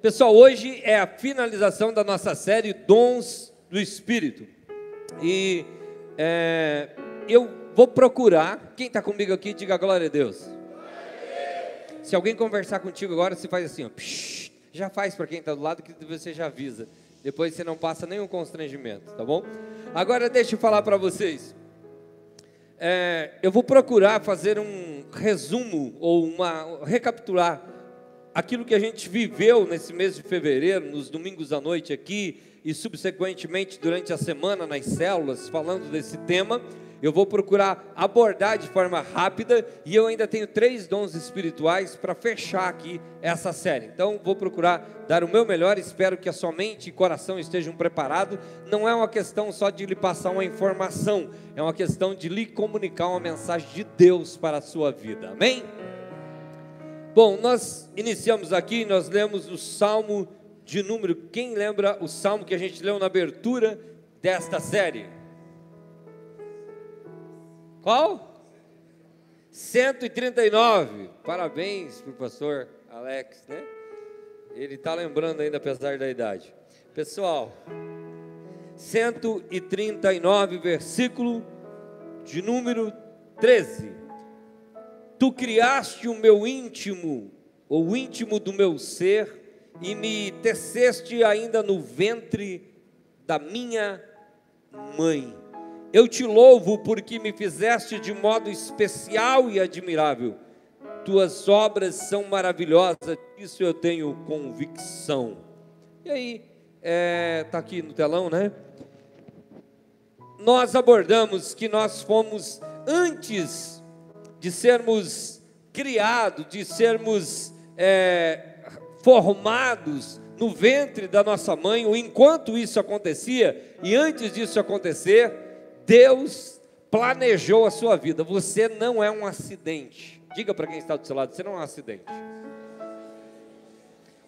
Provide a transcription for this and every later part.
Pessoal, hoje é a finalização da nossa série Dons do Espírito. E é, eu vou procurar. Quem está comigo aqui, diga glória a Deus. Se alguém conversar contigo agora, você faz assim, ó, psh, já faz para quem está do lado que você já avisa. Depois você não passa nenhum constrangimento, tá bom? Agora deixa eu falar para vocês. É, eu vou procurar fazer um resumo ou uma recapitular aquilo que a gente viveu nesse mês de fevereiro, nos domingos à noite aqui e subsequentemente durante a semana nas células, falando desse tema. Eu vou procurar abordar de forma rápida e eu ainda tenho três dons espirituais para fechar aqui essa série. Então, vou procurar dar o meu melhor. Espero que a sua mente e coração estejam preparados. Não é uma questão só de lhe passar uma informação, é uma questão de lhe comunicar uma mensagem de Deus para a sua vida. Amém? Bom, nós iniciamos aqui, nós lemos o Salmo de número. Quem lembra o salmo que a gente leu na abertura desta série? Qual? 139. Parabéns para o pastor Alex, né? Ele está lembrando ainda, apesar da idade. Pessoal, 139, versículo de número 13. Tu criaste o meu íntimo, o íntimo do meu ser, e me teceste ainda no ventre da minha mãe. Eu te louvo porque me fizeste de modo especial e admirável. Tuas obras são maravilhosas, isso eu tenho convicção. E aí, está é, tá aqui no telão, né? Nós abordamos que nós fomos, antes de sermos criados, de sermos é, formados no ventre da nossa mãe, enquanto isso acontecia, e antes disso acontecer, Deus planejou a sua vida. Você não é um acidente. Diga para quem está do seu lado: você não é um acidente.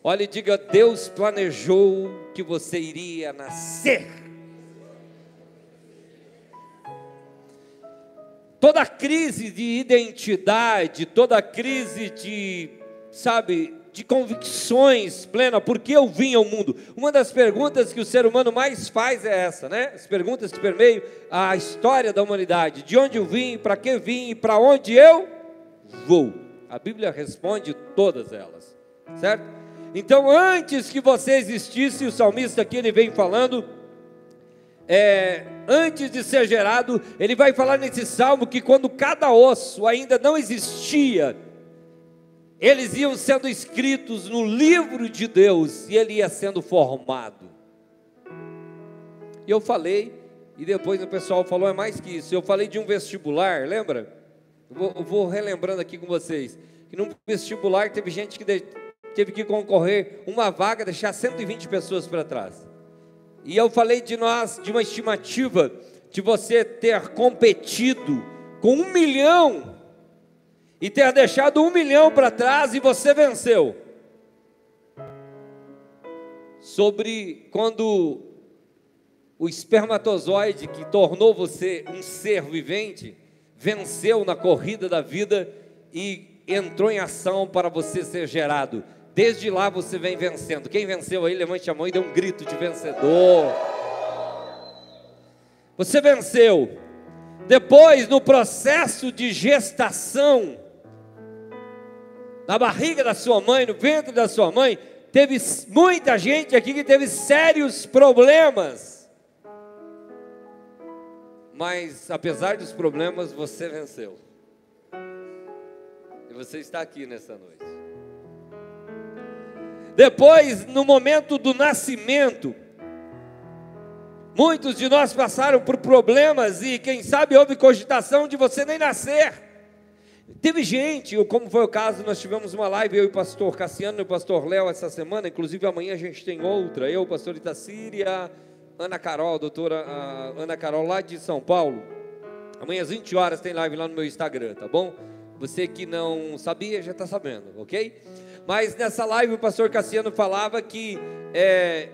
Olha e diga: Deus planejou que você iria nascer. Toda crise de identidade, toda crise de, sabe, de convicções plena, por que eu vim ao mundo? Uma das perguntas que o ser humano mais faz é essa, né? As perguntas que permeiam a história da humanidade: de onde eu vim, para que vim e para onde eu vou? A Bíblia responde todas elas, certo? Então, antes que você existisse, o salmista aqui ele vem falando, é, antes de ser gerado, ele vai falar nesse salmo que quando cada osso ainda não existia, eles iam sendo escritos no livro de Deus e ele ia sendo formado. E eu falei, e depois o pessoal falou: é mais que isso. Eu falei de um vestibular, lembra? Eu vou, eu vou relembrando aqui com vocês: que num vestibular teve gente que de, teve que concorrer uma vaga, deixar 120 pessoas para trás. E eu falei de nós, de uma estimativa de você ter competido com um milhão e ter deixado um milhão para trás e você venceu. Sobre quando o espermatozoide que tornou você um ser vivente venceu na corrida da vida e entrou em ação para você ser gerado. Desde lá você vem vencendo. Quem venceu aí, levante a mão e dê um grito de vencedor. Você venceu. Depois, no processo de gestação, na barriga da sua mãe, no ventre da sua mãe, teve muita gente aqui que teve sérios problemas. Mas apesar dos problemas, você venceu. E você está aqui nessa noite. Depois, no momento do nascimento, muitos de nós passaram por problemas e quem sabe houve cogitação de você nem nascer. Teve gente, como foi o caso, nós tivemos uma live, eu e o pastor Cassiano e o pastor Léo essa semana, inclusive amanhã a gente tem outra, eu, o pastor Itacíria, Ana Carol, a doutora a Ana Carol, lá de São Paulo. Amanhã às 20 horas tem live lá no meu Instagram, tá bom? Você que não sabia, já está sabendo, ok? Mas nessa live o pastor Cassiano falava que é,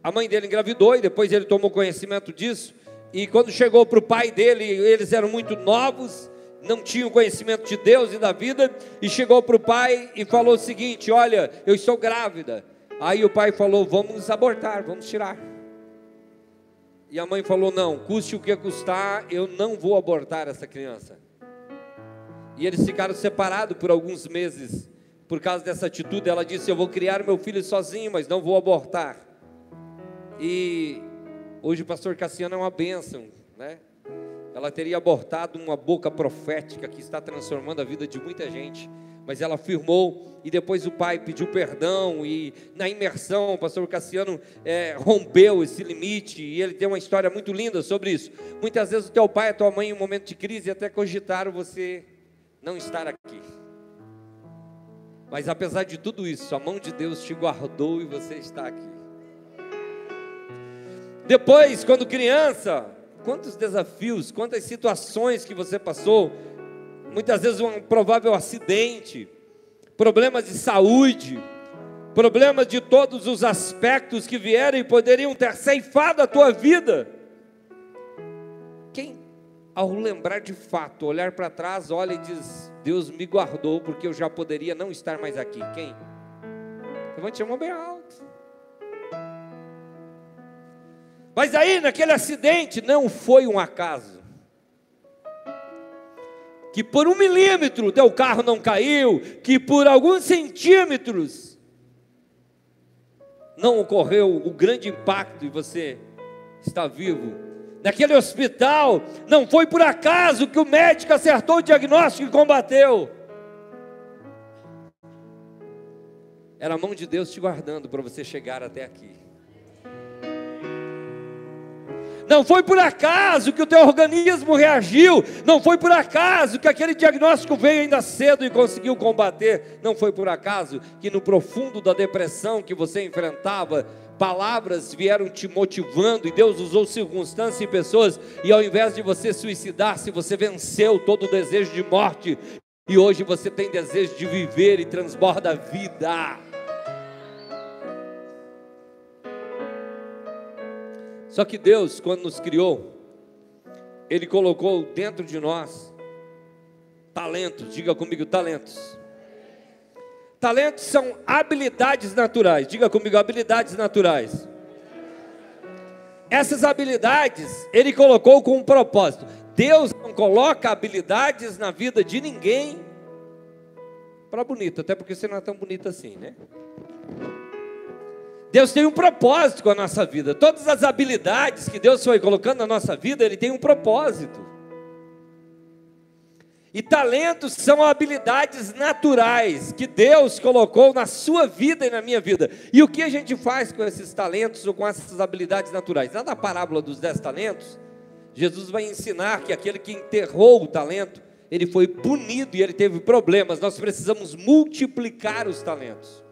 a mãe dele engravidou e depois ele tomou conhecimento disso. E quando chegou para o pai dele, eles eram muito novos não tinha o conhecimento de Deus e da vida, e chegou para o pai e falou o seguinte: Olha, eu estou grávida. Aí o pai falou: Vamos abortar, vamos tirar. E a mãe falou: Não, custe o que custar, eu não vou abortar essa criança. E eles ficaram separados por alguns meses por causa dessa atitude. Ela disse: Eu vou criar meu filho sozinho, mas não vou abortar. E hoje o pastor Cassiano é uma bênção, né? Ela teria abortado uma boca profética que está transformando a vida de muita gente. Mas ela afirmou, e depois o pai pediu perdão, e na imersão o pastor Cassiano é, rompeu esse limite, e ele tem uma história muito linda sobre isso. Muitas vezes o teu pai e a tua mãe, em um momento de crise, até cogitaram você não estar aqui. Mas apesar de tudo isso, a mão de Deus te guardou e você está aqui. Depois, quando criança, quantos desafios, quantas situações que você passou, muitas vezes um provável acidente, problemas de saúde, problemas de todos os aspectos que vieram e poderiam ter ceifado a tua vida. Quem, ao lembrar de fato, olhar para trás, olha e diz: Deus me guardou porque eu já poderia não estar mais aqui. Quem? Levante a mão bem alto. Mas aí, naquele acidente, não foi um acaso. Que por um milímetro teu carro não caiu, que por alguns centímetros não ocorreu o grande impacto e você está vivo. Naquele hospital, não foi por acaso que o médico acertou o diagnóstico e combateu. Era a mão de Deus te guardando para você chegar até aqui. Não foi por acaso que o teu organismo reagiu, não foi por acaso que aquele diagnóstico veio ainda cedo e conseguiu combater, não foi por acaso que no profundo da depressão que você enfrentava, palavras vieram te motivando e Deus usou circunstâncias e pessoas, e ao invés de você suicidar-se, você venceu todo o desejo de morte, e hoje você tem desejo de viver e transborda a vida. Só que Deus, quando nos criou, Ele colocou dentro de nós talentos, diga comigo, talentos. Talentos são habilidades naturais, diga comigo, habilidades naturais. Essas habilidades Ele colocou com um propósito. Deus não coloca habilidades na vida de ninguém para bonito, até porque você não é tão bonito assim, né? Deus tem um propósito com a nossa vida. Todas as habilidades que Deus foi colocando na nossa vida, Ele tem um propósito. E talentos são habilidades naturais que Deus colocou na sua vida e na minha vida. E o que a gente faz com esses talentos ou com essas habilidades naturais? Na parábola dos dez talentos, Jesus vai ensinar que aquele que enterrou o talento, ele foi punido e ele teve problemas. Nós precisamos multiplicar os talentos.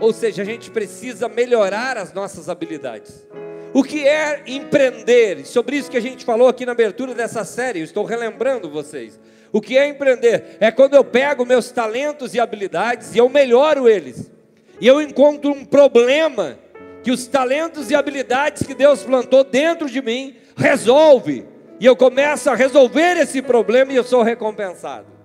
Ou seja, a gente precisa melhorar as nossas habilidades. O que é empreender? Sobre isso que a gente falou aqui na abertura dessa série, eu estou relembrando vocês. O que é empreender? É quando eu pego meus talentos e habilidades e eu melhoro eles. E eu encontro um problema que os talentos e habilidades que Deus plantou dentro de mim resolve. E eu começo a resolver esse problema e eu sou recompensado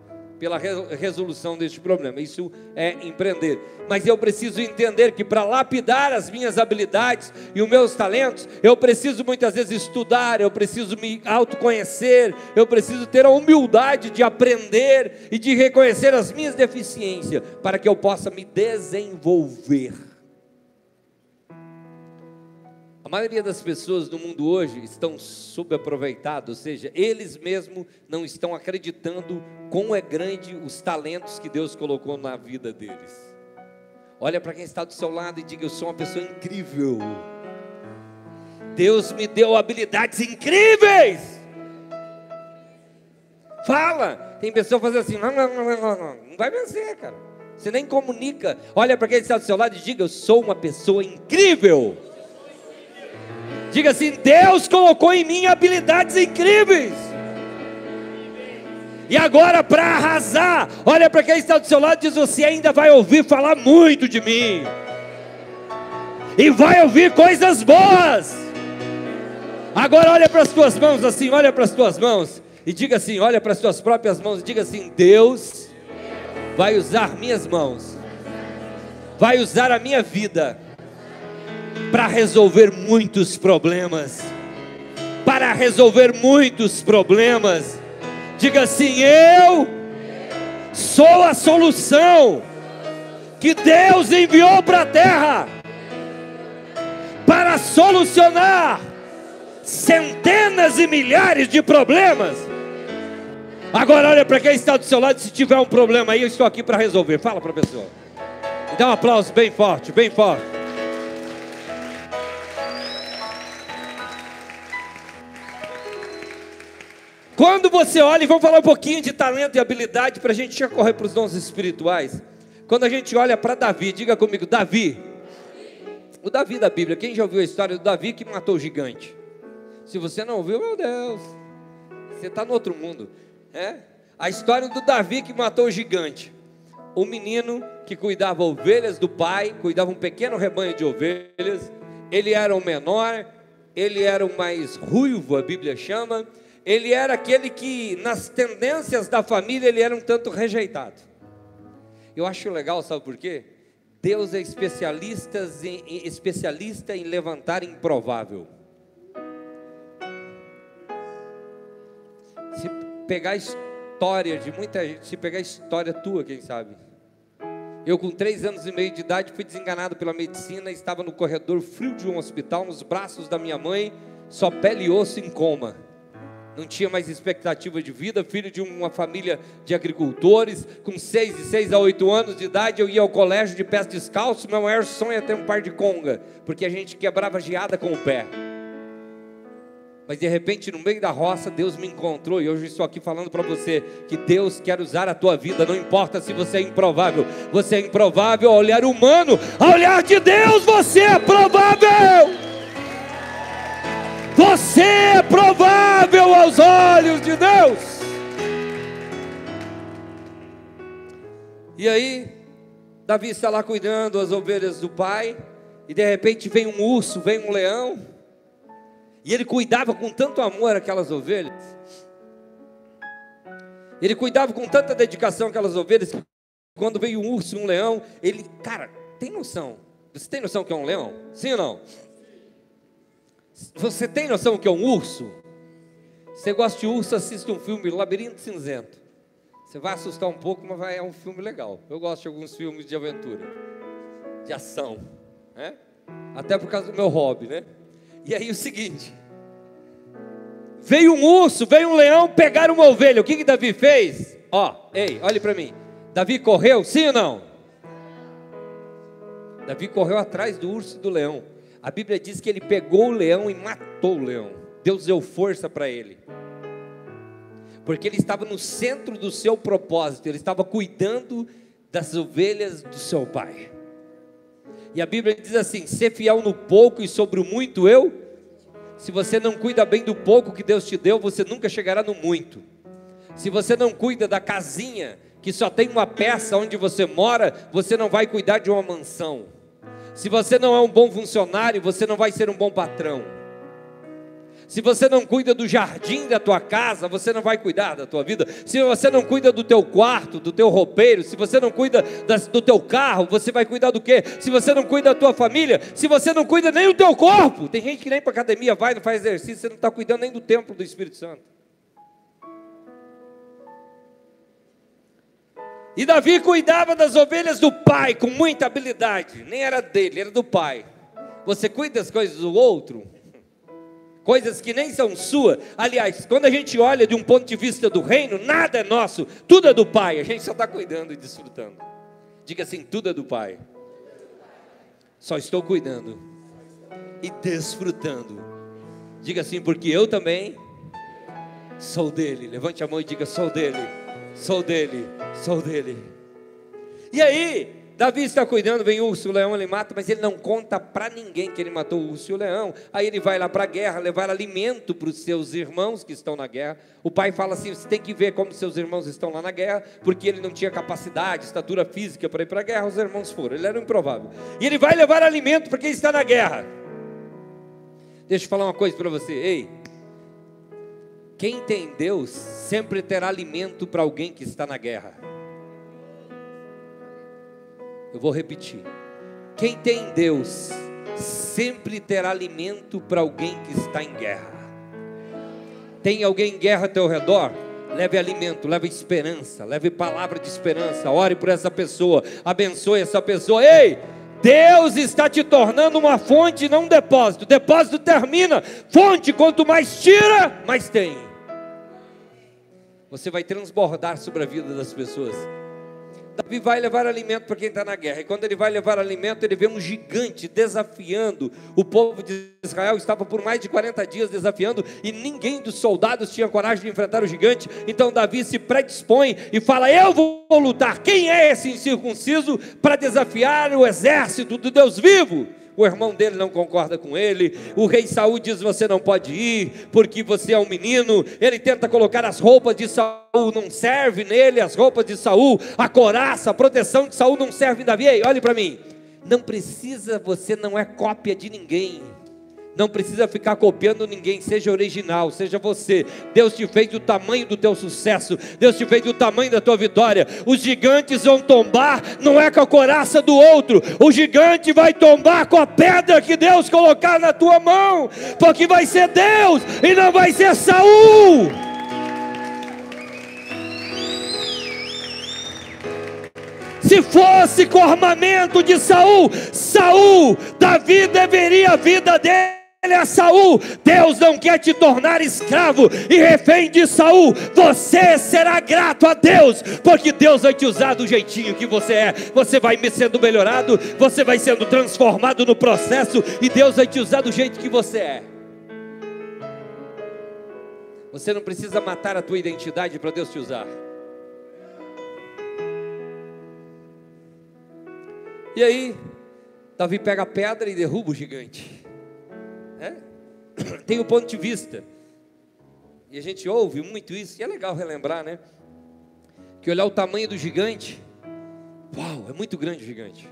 pela resolução deste problema. Isso é empreender. Mas eu preciso entender que para lapidar as minhas habilidades e os meus talentos, eu preciso muitas vezes estudar, eu preciso me autoconhecer, eu preciso ter a humildade de aprender e de reconhecer as minhas deficiências para que eu possa me desenvolver. Maioria das pessoas no mundo hoje estão subaproveitadas, ou seja, eles mesmos não estão acreditando como é grande os talentos que Deus colocou na vida deles. Olha para quem está do seu lado e diga: Eu sou uma pessoa incrível. Deus me deu habilidades incríveis. Fala. Tem pessoa fazendo assim: não, não, não, não, não, não vai vencer, cara. Você nem comunica. Olha para quem está do seu lado e diga: Eu sou uma pessoa incrível. Diga assim: Deus colocou em mim habilidades incríveis. E agora, para arrasar, olha para quem está do seu lado e diz: Você ainda vai ouvir falar muito de mim. E vai ouvir coisas boas. Agora, olha para as tuas mãos assim, olha para as tuas mãos. E diga assim: Olha para as tuas próprias mãos e diga assim: Deus vai usar minhas mãos vai usar a minha vida para resolver muitos problemas. Para resolver muitos problemas. Diga assim: Eu sou a solução que Deus enviou para a terra para solucionar centenas e milhares de problemas. Agora olha para quem está do seu lado, se tiver um problema aí, eu estou aqui para resolver. Fala para a pessoa. Dá um aplauso bem forte, bem forte. Quando você olha, e vamos falar um pouquinho de talento e habilidade para a gente já correr para os dons espirituais. Quando a gente olha para Davi, diga comigo, Davi. O Davi da Bíblia, quem já ouviu a história do Davi que matou o gigante? Se você não ouviu, meu Deus, você está no outro mundo. É? A história do Davi que matou o gigante. O menino que cuidava ovelhas do pai, cuidava um pequeno rebanho de ovelhas. Ele era o menor, ele era o mais ruivo, a Bíblia chama. Ele era aquele que, nas tendências da família, ele era um tanto rejeitado. Eu acho legal, sabe por quê? Deus é especialista em, especialista em levantar improvável. Se pegar a história de muita gente, se pegar a história tua, quem sabe? Eu, com três anos e meio de idade, fui desenganado pela medicina, estava no corredor frio de um hospital, nos braços da minha mãe, só pele e osso em coma. Não tinha mais expectativa de vida, filho de uma família de agricultores, com seis e seis a oito anos de idade, eu ia ao colégio de pés descalço, meu maior sonho era ter um par de conga, porque a gente quebrava geada com o pé. Mas de repente, no meio da roça, Deus me encontrou e hoje estou aqui falando para você que Deus quer usar a tua vida, não importa se você é improvável, você é improvável ao olhar humano, ao olhar de Deus, você é provável. Você é provável aos olhos de Deus. E aí, Davi está lá cuidando das ovelhas do pai, e de repente vem um urso, vem um leão, e ele cuidava com tanto amor aquelas ovelhas. Ele cuidava com tanta dedicação aquelas ovelhas que quando veio um urso um leão, ele, cara, tem noção? Você tem noção que é um leão? Sim ou não? Você tem noção que é um urso? Você gosta de urso, assiste um filme Labirinto Cinzento. Você vai assustar um pouco, mas é um filme legal. Eu gosto de alguns filmes de aventura, de ação, né? Até por causa do meu hobby, né? E aí o seguinte: veio um urso, veio um leão pegar uma ovelha. O que que Davi fez? Ó, ei, olhe para mim. Davi correu, sim ou não? Davi correu atrás do urso e do leão. A Bíblia diz que ele pegou o leão e matou o leão. Deus deu força para ele. Porque ele estava no centro do seu propósito, ele estava cuidando das ovelhas do seu pai. E a Bíblia diz assim: ser fiel no pouco e sobre o muito eu. Se você não cuida bem do pouco que Deus te deu, você nunca chegará no muito. Se você não cuida da casinha, que só tem uma peça onde você mora, você não vai cuidar de uma mansão. Se você não é um bom funcionário, você não vai ser um bom patrão. Se você não cuida do jardim da tua casa, você não vai cuidar da tua vida. Se você não cuida do teu quarto, do teu roupeiro, se você não cuida das, do teu carro, você vai cuidar do quê? Se você não cuida da tua família, se você não cuida nem do teu corpo, tem gente que nem para academia vai, não faz exercício, você não está cuidando nem do templo do Espírito Santo. E Davi cuidava das ovelhas do pai com muita habilidade, nem era dele, era do pai. Você cuida das coisas do outro, coisas que nem são sua. Aliás, quando a gente olha de um ponto de vista do reino, nada é nosso, tudo é do pai, a gente só está cuidando e desfrutando. Diga assim: tudo é do pai, só estou cuidando e desfrutando. Diga assim, porque eu também sou dele. Levante a mão e diga: sou dele sou dele, sou dele. E aí, Davi está cuidando, vem o urso, o leão ele mata, mas ele não conta para ninguém que ele matou o urso e o leão. Aí ele vai lá para a guerra, levar alimento para os seus irmãos que estão na guerra. O pai fala assim: você tem que ver como seus irmãos estão lá na guerra, porque ele não tinha capacidade, estatura física para ir para a guerra. Os irmãos foram, ele era um improvável. E ele vai levar alimento para quem está na guerra. Deixa eu falar uma coisa para você, ei, quem tem Deus sempre terá alimento para alguém que está na guerra. Eu vou repetir. Quem tem Deus sempre terá alimento para alguém que está em guerra. Tem alguém em guerra ao teu redor? Leve alimento, leve esperança, leve palavra de esperança. Ore por essa pessoa, abençoe essa pessoa. Ei, Deus está te tornando uma fonte, não um depósito. Depósito termina, fonte, quanto mais tira, mais tem. Você vai transbordar sobre a vida das pessoas. Davi vai levar alimento para quem está na guerra. E quando ele vai levar alimento, ele vê um gigante desafiando o povo de Israel. Estava por mais de 40 dias desafiando e ninguém dos soldados tinha coragem de enfrentar o gigante. Então Davi se predispõe e fala: Eu vou lutar. Quem é esse incircunciso para desafiar o exército do Deus vivo? O irmão dele não concorda com ele, o rei Saul diz: Você não pode ir, porque você é um menino. Ele tenta colocar as roupas de Saul, não serve nele as roupas de Saul, a coraça, a proteção de Saul não serve em Davi. Ei, olhe para mim, não precisa, você não é cópia de ninguém. Não precisa ficar copiando ninguém, seja original, seja você. Deus te fez do tamanho do teu sucesso, Deus te fez do tamanho da tua vitória. Os gigantes vão tombar, não é com a coraça do outro, o gigante vai tombar com a pedra que Deus colocar na tua mão, porque vai ser Deus e não vai ser Saul. Se fosse com armamento de Saul, Saul, Davi deveria a vida dele ele é Saul. Deus não quer te tornar escravo e refém de Saul. Você será grato a Deus, porque Deus vai te usar do jeitinho que você é. Você vai sendo melhorado, você vai sendo transformado no processo e Deus vai te usar do jeito que você é. Você não precisa matar a tua identidade para Deus te usar. E aí, Davi pega a pedra e derruba o gigante. Tem o ponto de vista. E a gente ouve muito isso, e é legal relembrar, né? Que olhar o tamanho do gigante, uau, é muito grande o gigante.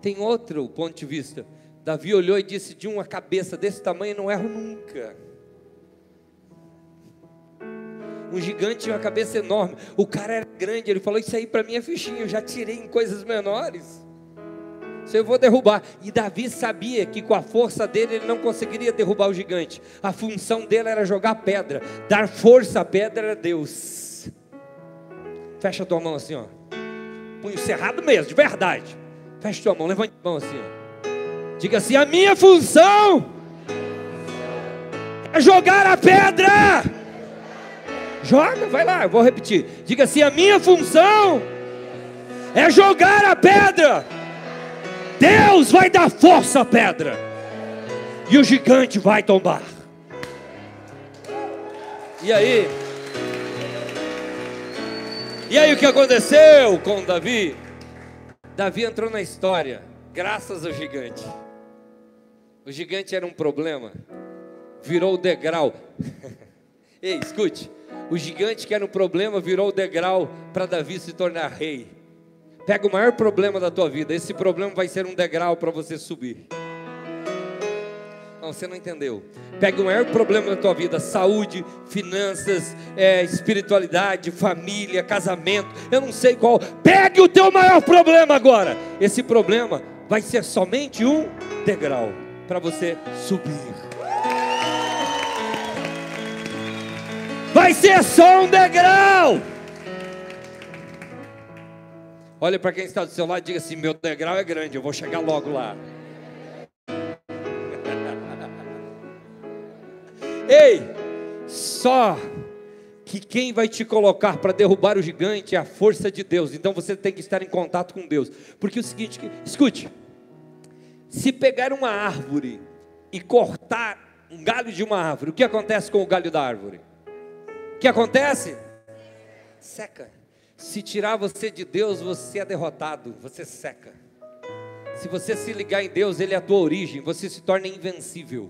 Tem outro ponto de vista. Davi olhou e disse: De uma cabeça desse tamanho não erro nunca. Um gigante tinha uma cabeça enorme. O cara era grande. Ele falou: Isso aí para mim é fichinho. Eu já tirei em coisas menores. Se eu vou derrubar. E Davi sabia que com a força dele ele não conseguiria derrubar o gigante. A função dele era jogar pedra, dar força à pedra era Deus. Fecha tua mão assim, ó. Punho cerrado mesmo, de verdade. Fecha tua mão, levante a mão assim, ó. Diga assim: a minha função é jogar a pedra. Joga, vai lá, eu vou repetir. Diga assim: a minha função é jogar a pedra. Deus vai dar força à pedra, e o gigante vai tombar. E aí? E aí o que aconteceu com Davi? Davi entrou na história, graças ao gigante. O gigante era um problema, virou o degrau. Ei, escute, o gigante que era um problema virou o degrau para Davi se tornar rei. Pega o maior problema da tua vida, esse problema vai ser um degrau para você subir. Não, você não entendeu. Pega o maior problema da tua vida: saúde, finanças, é, espiritualidade, família, casamento. Eu não sei qual. Pegue o teu maior problema agora. Esse problema vai ser somente um degrau para você subir. Vai ser só um degrau. Olha para quem está do seu lado e diga assim: meu degrau é grande, eu vou chegar logo lá. Ei, só que quem vai te colocar para derrubar o gigante é a força de Deus. Então você tem que estar em contato com Deus. Porque é o seguinte, escute, se pegar uma árvore e cortar um galho de uma árvore, o que acontece com o galho da árvore? O que acontece? Seca. Se tirar você de Deus, você é derrotado, você seca. Se você se ligar em Deus, Ele é a tua origem, você se torna invencível.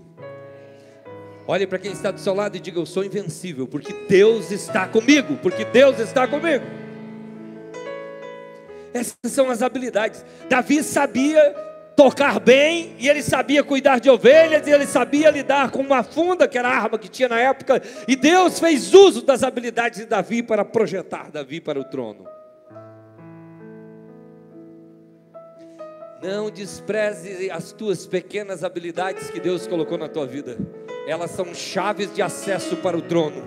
Olhe para quem está do seu lado e diga: Eu sou invencível, porque Deus está comigo, porque Deus está comigo. Essas são as habilidades. Davi sabia tocar bem, e ele sabia cuidar de ovelhas, e ele sabia lidar com uma funda, que era a arma que tinha na época, e Deus fez uso das habilidades de Davi para projetar Davi para o trono. Não despreze as tuas pequenas habilidades que Deus colocou na tua vida. Elas são chaves de acesso para o trono.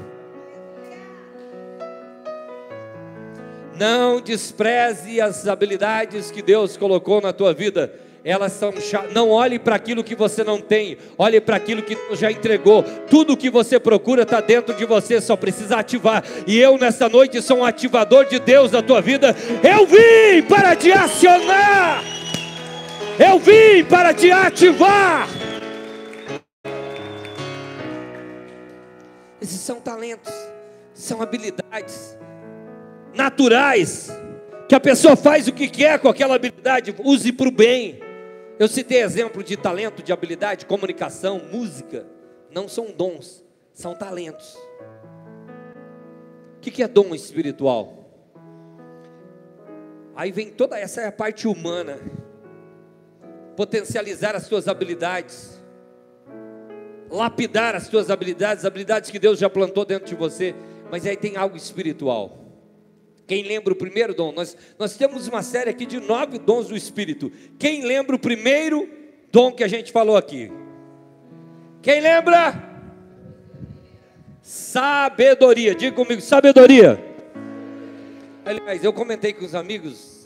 Não despreze as habilidades que Deus colocou na tua vida elas são não olhe para aquilo que você não tem, olhe para aquilo que já entregou. Tudo que você procura está dentro de você, só precisa ativar. E eu nessa noite sou um ativador de Deus na tua vida. Eu vim para te acionar. Eu vim para te ativar. Esses são talentos, são habilidades naturais que a pessoa faz o que quer com aquela habilidade, use para o bem. Eu citei exemplo de talento, de habilidade, comunicação, música. Não são dons, são talentos. O que é dom espiritual? Aí vem toda essa é a parte humana. Potencializar as suas habilidades. Lapidar as suas habilidades, habilidades que Deus já plantou dentro de você. Mas aí tem algo espiritual. Quem lembra o primeiro dom? Nós, nós temos uma série aqui de nove dons do Espírito. Quem lembra o primeiro dom que a gente falou aqui? Quem lembra? Sabedoria. Diga comigo, sabedoria. Aliás, eu comentei com os amigos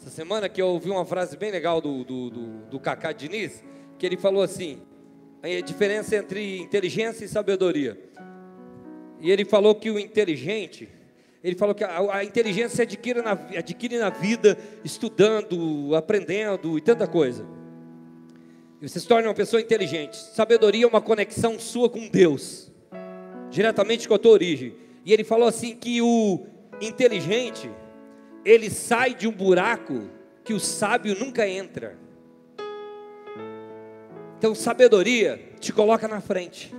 essa semana que eu ouvi uma frase bem legal do, do, do, do Cacá Diniz, que ele falou assim: a diferença entre inteligência e sabedoria. E ele falou que o inteligente ele falou que a, a inteligência se adquire na, adquire na vida, estudando, aprendendo e tanta coisa. E você se torna uma pessoa inteligente. Sabedoria é uma conexão sua com Deus, diretamente com a tua origem. E ele falou assim que o inteligente, ele sai de um buraco que o sábio nunca entra. Então, sabedoria te coloca na frente.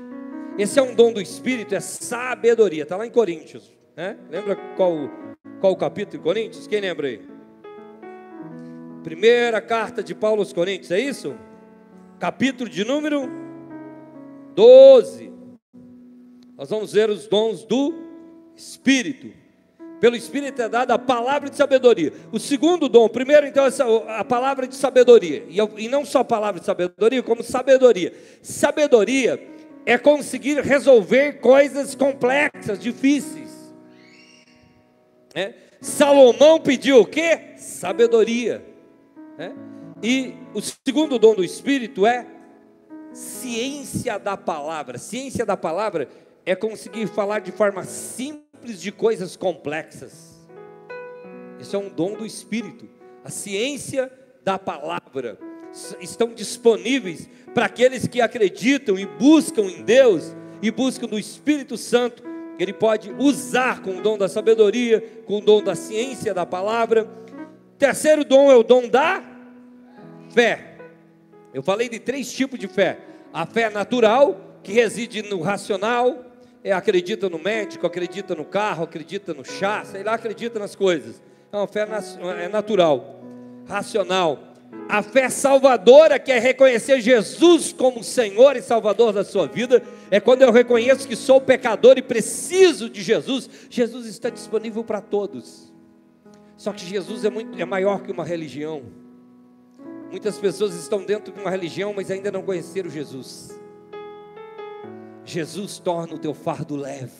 Esse é um dom do Espírito, é sabedoria. Está lá em Coríntios. Né? Lembra qual, qual o capítulo de Coríntios? Quem lembra aí? Primeira carta de Paulo aos Coríntios, é isso? Capítulo de número 12. Nós vamos ver os dons do Espírito. Pelo Espírito é dada a palavra de sabedoria. O segundo dom, primeiro então, a palavra de sabedoria. E não só a palavra de sabedoria, como sabedoria. Sabedoria é conseguir resolver coisas complexas, difíceis. É? Salomão pediu o que? Sabedoria. É? E o segundo dom do Espírito é ciência da palavra. Ciência da palavra é conseguir falar de forma simples de coisas complexas. Isso é um dom do Espírito. A ciência da palavra estão disponíveis para aqueles que acreditam e buscam em Deus e buscam no Espírito Santo ele pode usar com o dom da sabedoria, com o dom da ciência da palavra. Terceiro dom é o dom da fé. Eu falei de três tipos de fé: a fé natural, que reside no racional, é, acredita no médico, acredita no carro, acredita no chá, sei lá, acredita nas coisas. Então, a fé é natural, racional a fé salvadora, que é reconhecer Jesus como Senhor e Salvador da sua vida, é quando eu reconheço que sou pecador e preciso de Jesus. Jesus está disponível para todos. Só que Jesus é, muito, é maior que uma religião. Muitas pessoas estão dentro de uma religião, mas ainda não conheceram Jesus. Jesus torna o teu fardo leve.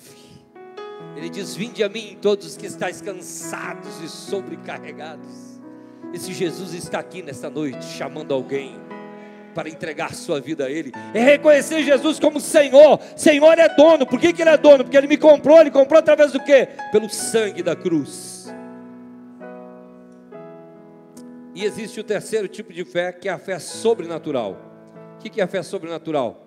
Ele diz: Vinde a mim, todos que estáis cansados e sobrecarregados esse Jesus está aqui nesta noite, chamando alguém para entregar sua vida a Ele. É reconhecer Jesus como Senhor. Senhor é dono. Por que, que Ele é dono? Porque Ele me comprou. Ele comprou através do quê? Pelo sangue da cruz. E existe o terceiro tipo de fé, que é a fé sobrenatural. O que é a fé sobrenatural?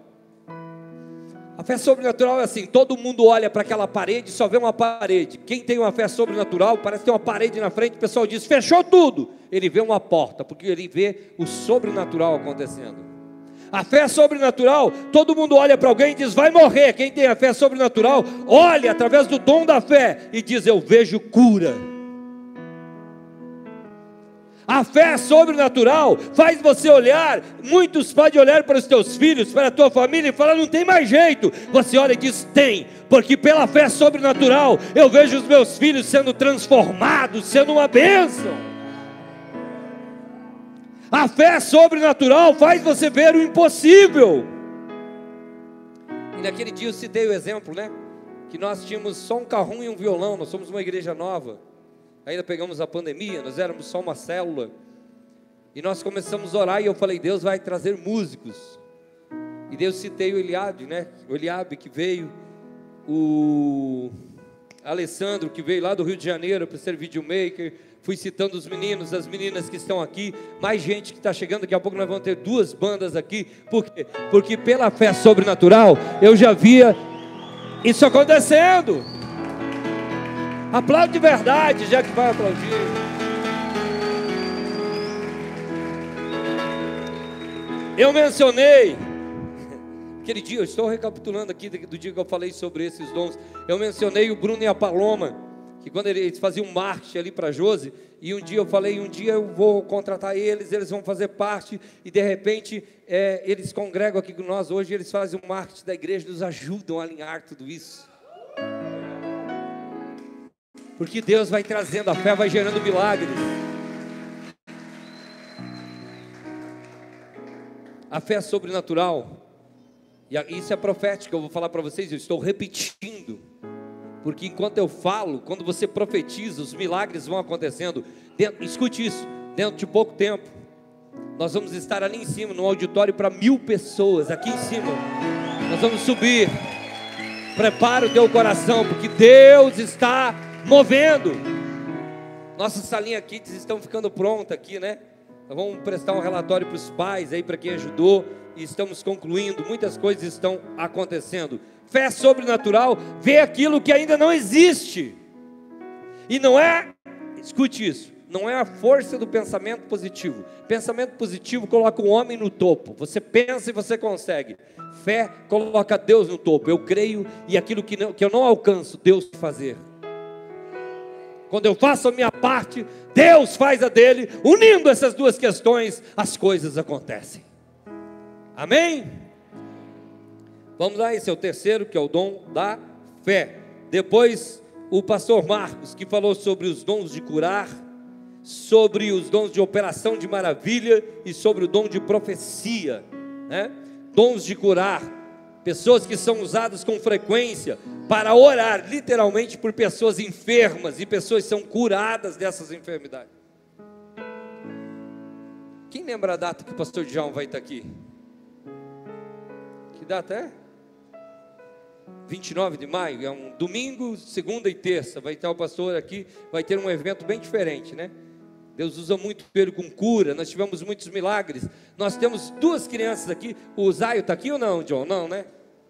A fé sobrenatural é assim: todo mundo olha para aquela parede e só vê uma parede. Quem tem uma fé sobrenatural, parece ter uma parede na frente, o pessoal diz: fechou tudo. Ele vê uma porta, porque ele vê o sobrenatural acontecendo. A fé sobrenatural, todo mundo olha para alguém e diz: vai morrer. Quem tem a fé sobrenatural, olha através do dom da fé e diz: eu vejo cura. A fé sobrenatural faz você olhar. Muitos podem olhar para os teus filhos, para a tua família e falar: não tem mais jeito. Você olha e diz: tem, porque pela fé sobrenatural eu vejo os meus filhos sendo transformados, sendo uma bênção. A fé sobrenatural faz você ver o impossível. E naquele dia eu citei o exemplo, né? Que nós tínhamos só um carrum e um violão, nós somos uma igreja nova. Ainda pegamos a pandemia, nós éramos só uma célula. E nós começamos a orar e eu falei, Deus vai trazer músicos. E Deus citei o Eliabe, né? O Eliabe que veio, o Alessandro que veio lá do Rio de Janeiro para ser videomaker. Fui citando os meninos, as meninas que estão aqui, mais gente que está chegando. Daqui a pouco nós vamos ter duas bandas aqui. Por quê? Porque pela fé sobrenatural eu já via isso acontecendo. Aplaude de verdade, já que vai aplaudir. Eu mencionei, aquele dia, eu estou recapitulando aqui do dia que eu falei sobre esses dons. Eu mencionei o Bruno e a Paloma, que quando eles faziam marketing ali para Josi, e um dia eu falei, um dia eu vou contratar eles, eles vão fazer parte, e de repente é, eles congregam aqui com nós hoje, eles fazem o marketing da igreja, nos ajudam a alinhar tudo isso. Porque Deus vai trazendo, a fé vai gerando milagres. A fé é sobrenatural. E isso é profético, eu vou falar para vocês, eu estou repetindo. Porque enquanto eu falo, quando você profetiza, os milagres vão acontecendo. Dentro, escute isso, dentro de pouco tempo, nós vamos estar ali em cima, no auditório para mil pessoas, aqui em cima. Nós vamos subir. Prepara o teu coração, porque Deus está movendo. Nossas salinhas aqui estão ficando prontas aqui, né? Nós vamos prestar um relatório para os pais aí, para quem ajudou, e estamos concluindo, muitas coisas estão acontecendo. Fé sobrenatural vê aquilo que ainda não existe. E não é, escute isso, não é a força do pensamento positivo. Pensamento positivo coloca o homem no topo. Você pensa e você consegue. Fé coloca Deus no topo. Eu creio e aquilo que, não, que eu não alcanço, Deus fazer. Quando eu faço a minha parte, Deus faz a dele, unindo essas duas questões, as coisas acontecem. Amém? Vamos lá, esse é o terceiro, que é o dom da fé. Depois, o pastor Marcos, que falou sobre os dons de curar, sobre os dons de operação de maravilha e sobre o dom de profecia, né? Dons de curar, pessoas que são usadas com frequência para orar literalmente por pessoas enfermas e pessoas são curadas dessas enfermidades. Quem lembra a data que o pastor João vai estar aqui? Que data é? 29 de maio, é um domingo, segunda e terça. Vai estar o pastor aqui, vai ter um evento bem diferente, né? Deus usa muito pelo com cura, nós tivemos muitos milagres. Nós temos duas crianças aqui. O Zaio está aqui ou não, John? Não, né?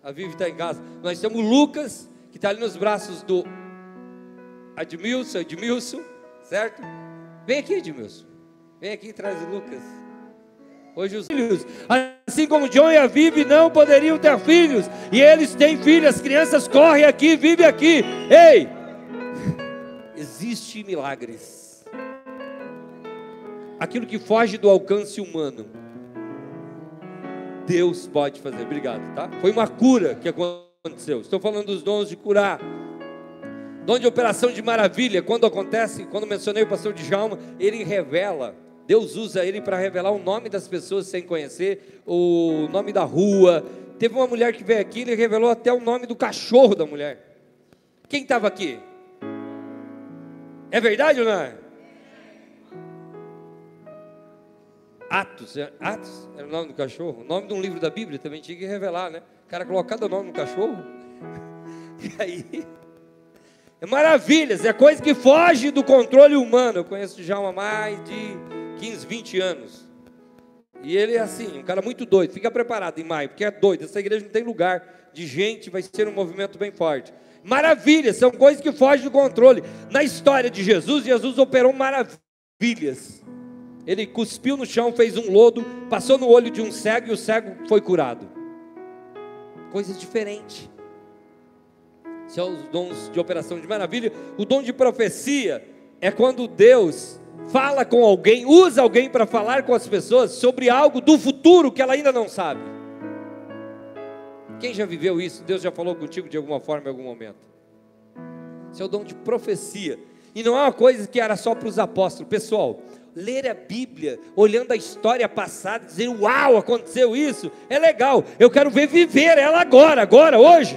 A Vivi está em casa. Nós temos o Lucas, que está ali nos braços do Admilson, Edmilson, certo? Vem aqui, Edmilson. Vem aqui e traz o Lucas. Hoje os filhos, assim como John e a Vivi não poderiam ter filhos, e eles têm filhos, as crianças correm aqui, vivem aqui. Ei! Existe milagres. Aquilo que foge do alcance humano Deus pode fazer. Obrigado, tá? Foi uma cura que aconteceu. Estou falando dos dons de curar. Dom de operação de maravilha, quando acontece, quando mencionei o pastor Djalma, ele revela, Deus usa ele para revelar o nome das pessoas sem conhecer, o nome da rua. Teve uma mulher que veio aqui, ele revelou até o nome do cachorro da mulher. Quem estava aqui? É verdade ou não é? Atos, é, Atos era o nome do cachorro. O nome de um livro da Bíblia também tinha que revelar, né? O cara colocar o nome no cachorro. E aí. É maravilhas, é coisa que foge do controle humano. Eu conheço já há mais de 15, 20 anos. E ele é assim, um cara muito doido. Fica preparado em maio, porque é doido. Essa igreja não tem lugar de gente, vai ser um movimento bem forte. Maravilhas, são coisas que fogem do controle. Na história de Jesus, Jesus operou maravilhas. Ele cuspiu no chão, fez um lodo, passou no olho de um cego e o cego foi curado. Coisas diferentes. São os dons de operação de maravilha. O dom de profecia é quando Deus fala com alguém, usa alguém para falar com as pessoas sobre algo do futuro que ela ainda não sabe. Quem já viveu isso? Deus já falou contigo de alguma forma em algum momento. Esse é o dom de profecia. E não é uma coisa que era só para os apóstolos. Pessoal, ler a Bíblia, olhando a história passada, dizer, uau, aconteceu isso, é legal. Eu quero ver viver ela agora, agora, hoje.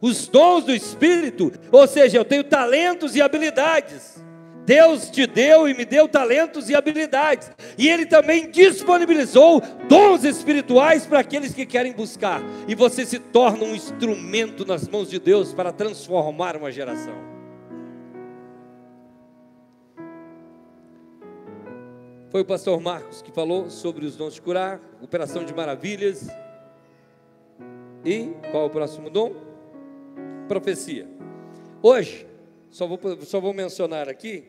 Os dons do Espírito, ou seja, eu tenho talentos e habilidades. Deus te deu e me deu talentos e habilidades, e Ele também disponibilizou dons espirituais para aqueles que querem buscar, e você se torna um instrumento nas mãos de Deus para transformar uma geração. Foi o pastor Marcos que falou sobre os dons de curar, operação de maravilhas. E qual é o próximo dom? Profecia. Hoje, só vou, só vou mencionar aqui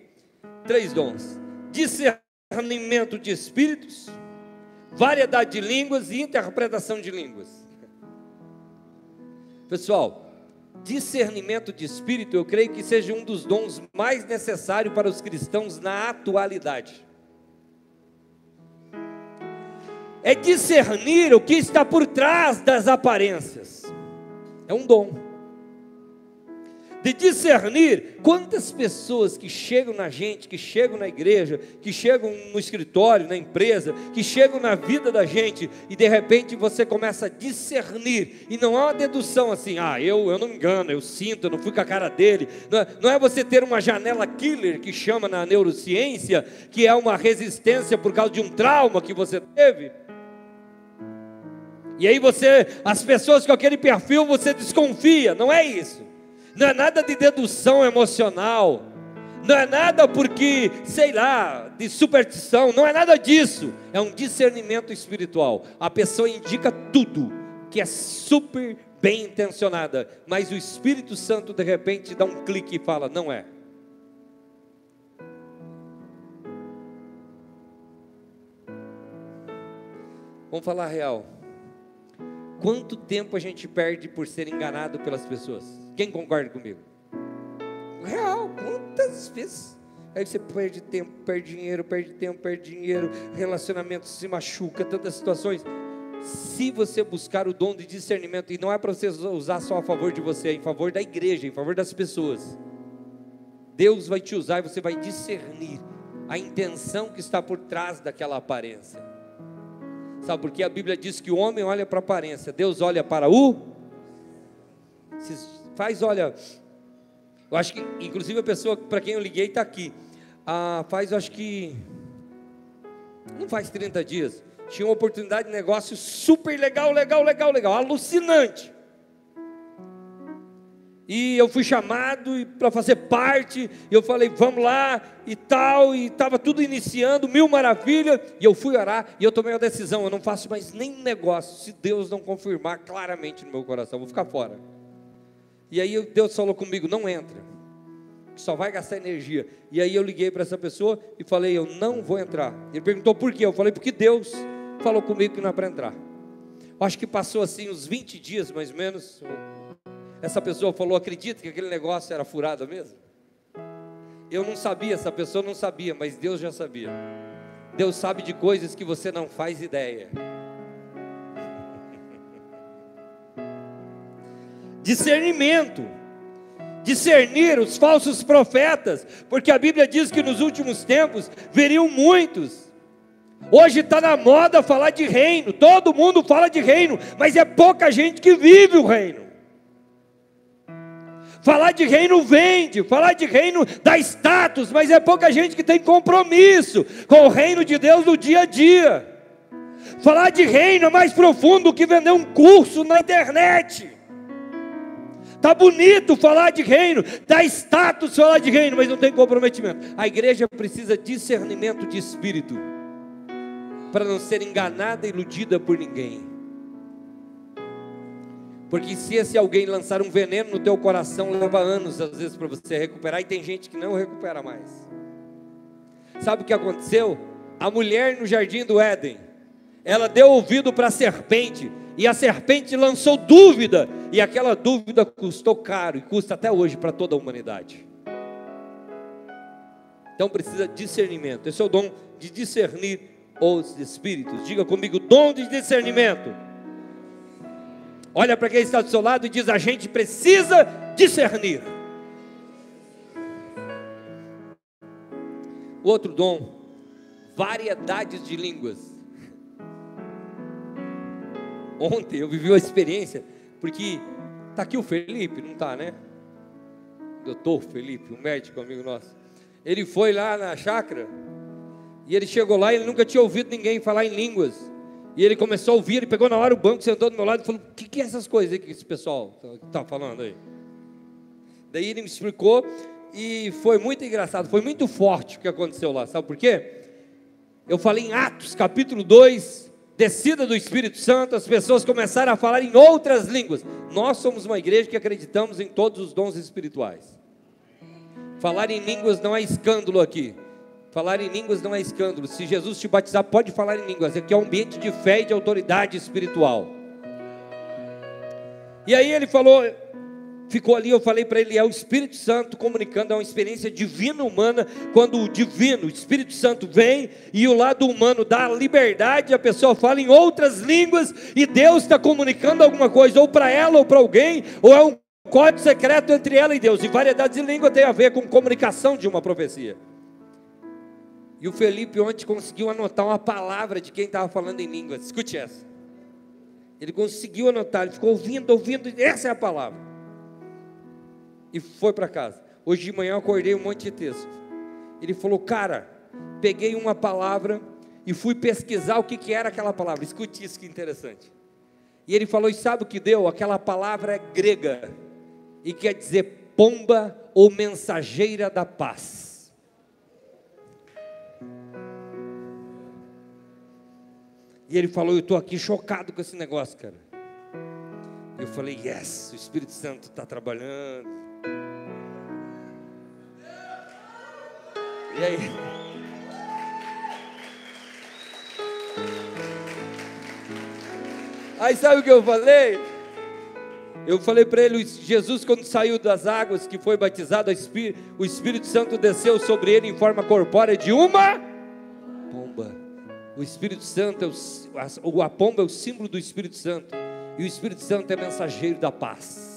três dons: discernimento de espíritos, variedade de línguas e interpretação de línguas. Pessoal, discernimento de espírito, eu creio que seja um dos dons mais necessários para os cristãos na atualidade. É discernir o que está por trás das aparências. É um dom de discernir quantas pessoas que chegam na gente, que chegam na igreja, que chegam no escritório, na empresa, que chegam na vida da gente e de repente você começa a discernir e não há uma dedução assim, ah, eu, eu não me engano, eu sinto, eu não fui com a cara dele. Não é, não é você ter uma janela killer que chama na neurociência, que é uma resistência por causa de um trauma que você teve. E aí você, as pessoas com aquele perfil, você desconfia, não é isso não é nada de dedução emocional, não é nada porque, sei lá, de superstição, não é nada disso, é um discernimento espiritual. A pessoa indica tudo, que é super bem intencionada, mas o Espírito Santo de repente dá um clique e fala: não é. Vamos falar real. Quanto tempo a gente perde por ser enganado pelas pessoas? Quem concorda comigo? Real, quantas vezes? Aí você perde tempo, perde dinheiro, perde tempo, perde dinheiro, relacionamento se machuca, tantas situações. Se você buscar o dom de discernimento, e não é para você usar só a favor de você, é em favor da igreja, em favor das pessoas. Deus vai te usar e você vai discernir a intenção que está por trás daquela aparência. Sabe porque a Bíblia diz que o homem olha para a aparência, Deus olha para o. Faz, olha, eu acho que, inclusive a pessoa para quem eu liguei está aqui. Ah, faz, eu acho que, não faz 30 dias, tinha uma oportunidade de negócio super legal, legal, legal, legal, alucinante. E eu fui chamado para fazer parte, e eu falei, vamos lá e tal, e estava tudo iniciando, mil maravilhas, e eu fui orar, e eu tomei a decisão, eu não faço mais nenhum negócio, se Deus não confirmar claramente no meu coração, vou ficar fora. E aí Deus falou comigo: não entra, só vai gastar energia. E aí eu liguei para essa pessoa e falei: eu não vou entrar. Ele perguntou por quê? Eu falei: porque Deus falou comigo que não é para entrar. Eu acho que passou assim uns 20 dias mais ou menos. Essa pessoa falou: acredita que aquele negócio era furado mesmo? Eu não sabia, essa pessoa não sabia, mas Deus já sabia. Deus sabe de coisas que você não faz ideia. discernimento, discernir os falsos profetas, porque a Bíblia diz que nos últimos tempos veriam muitos. Hoje está na moda falar de reino, todo mundo fala de reino, mas é pouca gente que vive o reino. Falar de reino vende, falar de reino dá status, mas é pouca gente que tem compromisso com o reino de Deus no dia a dia. Falar de reino é mais profundo do que vender um curso na internet. Está bonito falar de reino, dá status falar de reino, mas não tem comprometimento. A igreja precisa discernimento de espírito, para não ser enganada e iludida por ninguém. Porque se esse alguém lançar um veneno no teu coração, leva anos às vezes para você recuperar, e tem gente que não recupera mais. Sabe o que aconteceu? A mulher no jardim do Éden, ela deu ouvido para a serpente, e a serpente lançou dúvida, e aquela dúvida custou caro e custa até hoje para toda a humanidade. Então precisa discernimento. Esse é o dom de discernir os espíritos. Diga comigo, dom de discernimento. Olha para quem está do seu lado e diz: a gente precisa discernir. Outro dom, variedades de línguas. Ontem eu vivi uma experiência, porque tá aqui o Felipe, não tá, né? Doutor Felipe, um médico amigo nosso. Ele foi lá na chácara e ele chegou lá e ele nunca tinha ouvido ninguém falar em línguas. E ele começou a ouvir, ele pegou na hora o banco, sentou do meu lado e falou: O que, que é essas coisas aí que esse pessoal está falando aí? Daí ele me explicou e foi muito engraçado, foi muito forte o que aconteceu lá. Sabe por quê? Eu falei em Atos capítulo 2, descida do Espírito Santo, as pessoas começaram a falar em outras línguas. Nós somos uma igreja que acreditamos em todos os dons espirituais. Falar em línguas não é escândalo aqui. Falar em línguas não é escândalo. Se Jesus te batizar, pode falar em línguas. Aqui é um ambiente de fé e de autoridade espiritual. E aí ele falou, ficou ali, eu falei para ele, é o Espírito Santo comunicando, é uma experiência divina humana, quando o divino, o Espírito Santo vem e o lado humano dá liberdade, a pessoa fala em outras línguas e Deus está comunicando alguma coisa, ou para ela ou para alguém, ou é um código secreto entre ela e Deus. E variedade de língua tem a ver com comunicação de uma profecia. E o Felipe ontem conseguiu anotar uma palavra de quem estava falando em línguas. Escute essa. Ele conseguiu anotar, ele ficou ouvindo, ouvindo, essa é a palavra. E foi para casa. Hoje de manhã eu acordei um monte de texto. Ele falou, cara, peguei uma palavra e fui pesquisar o que, que era aquela palavra. Escute isso que interessante. E ele falou, e sabe o que deu? Aquela palavra é grega e quer dizer pomba ou mensageira da paz. E ele falou: Eu estou aqui chocado com esse negócio, cara. Eu falei: Yes, o Espírito Santo está trabalhando. E aí? Aí sabe o que eu falei? Eu falei para ele: Jesus, quando saiu das águas, que foi batizado, o Espírito Santo desceu sobre ele em forma corpórea de uma pomba. O Espírito Santo, é o, a pomba é o símbolo do Espírito Santo. E o Espírito Santo é mensageiro da paz.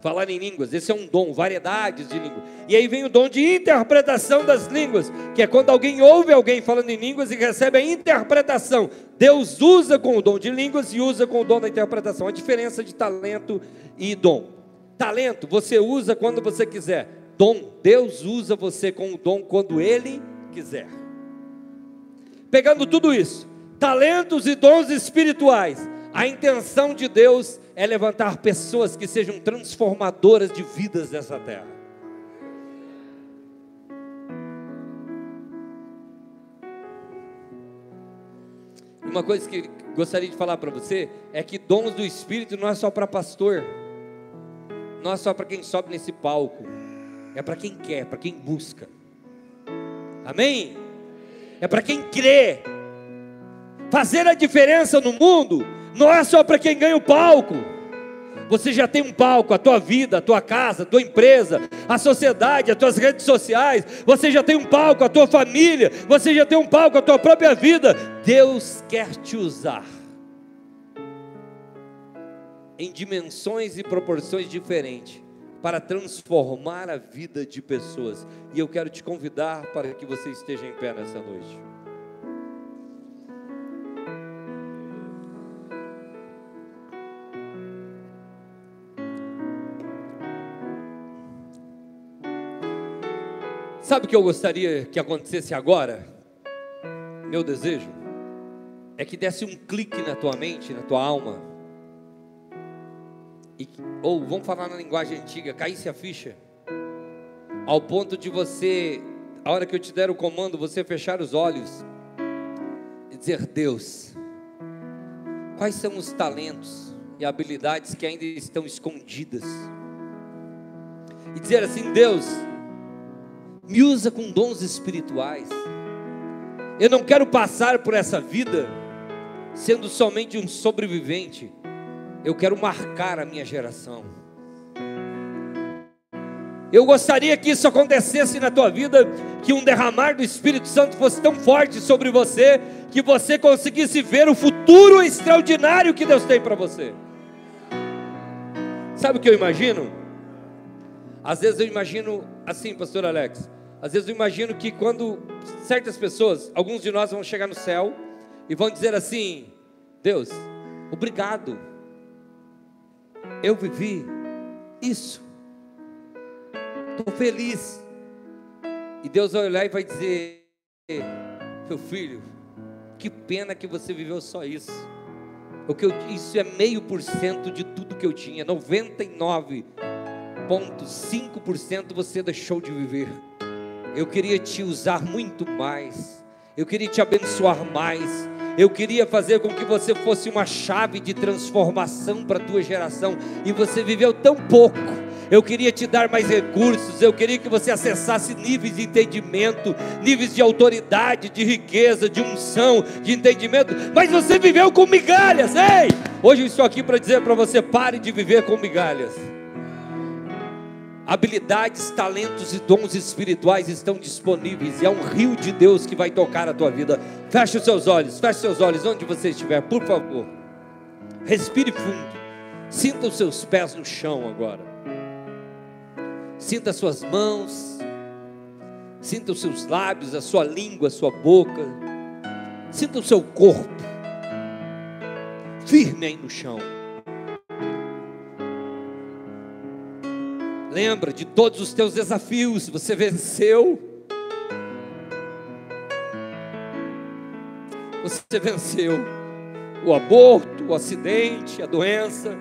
Falar em línguas, esse é um dom, variedades de línguas. E aí vem o dom de interpretação das línguas, que é quando alguém ouve alguém falando em línguas e recebe a interpretação. Deus usa com o dom de línguas e usa com o dom da interpretação. A diferença de talento e dom. Talento você usa quando você quiser dom. Deus usa você com o dom quando Ele quiser. Pegando tudo isso, talentos e dons espirituais, a intenção de Deus é levantar pessoas que sejam transformadoras de vidas dessa terra. Uma coisa que gostaria de falar para você é que dons do Espírito não é só para pastor, não é só para quem sobe nesse palco é para quem quer, para quem busca. Amém? É para quem crê. Fazer a diferença no mundo não é só para quem ganha o palco. Você já tem um palco, a tua vida, a tua casa, a tua empresa, a sociedade, as tuas redes sociais. Você já tem um palco, a tua família. Você já tem um palco, a tua própria vida. Deus quer te usar em dimensões e proporções diferentes para transformar a vida de pessoas. E eu quero te convidar para que você esteja em pé nessa noite. Sabe o que eu gostaria que acontecesse agora? Meu desejo é que desse um clique na tua mente, na tua alma e, ou vamos falar na linguagem antiga, caísse a ficha, ao ponto de você, a hora que eu te der o comando, você fechar os olhos e dizer: Deus, quais são os talentos e habilidades que ainda estão escondidas? E dizer assim: Deus, me usa com dons espirituais. Eu não quero passar por essa vida sendo somente um sobrevivente eu quero marcar a minha geração. Eu gostaria que isso acontecesse na tua vida, que um derramar do Espírito Santo fosse tão forte sobre você, que você conseguisse ver o futuro extraordinário que Deus tem para você. Sabe o que eu imagino? Às vezes eu imagino assim, pastor Alex. Às vezes eu imagino que quando certas pessoas, alguns de nós vão chegar no céu e vão dizer assim: Deus, obrigado. Eu vivi isso. Estou feliz. E Deus vai olhar e vai dizer: Meu filho, que pena que você viveu só isso. O que eu, isso é meio por cento de tudo que eu tinha. 99,5% você deixou de viver. Eu queria te usar muito mais. Eu queria te abençoar mais. Eu queria fazer com que você fosse uma chave de transformação para a tua geração. E você viveu tão pouco eu queria te dar mais recursos, eu queria que você acessasse níveis de entendimento, níveis de autoridade, de riqueza, de unção, de entendimento, mas você viveu com migalhas, ei! Hoje eu estou aqui para dizer para você: pare de viver com migalhas. Habilidades, talentos e dons espirituais estão disponíveis e é um rio de Deus que vai tocar a tua vida. Feche os seus olhos, feche seus olhos onde você estiver, por favor. Respire fundo. Sinta os seus pés no chão agora. Sinta as suas mãos, sinta os seus lábios, a sua língua, a sua boca, sinta o seu corpo, firme aí no chão. Lembra de todos os teus desafios, você venceu. Você venceu o aborto, o acidente, a doença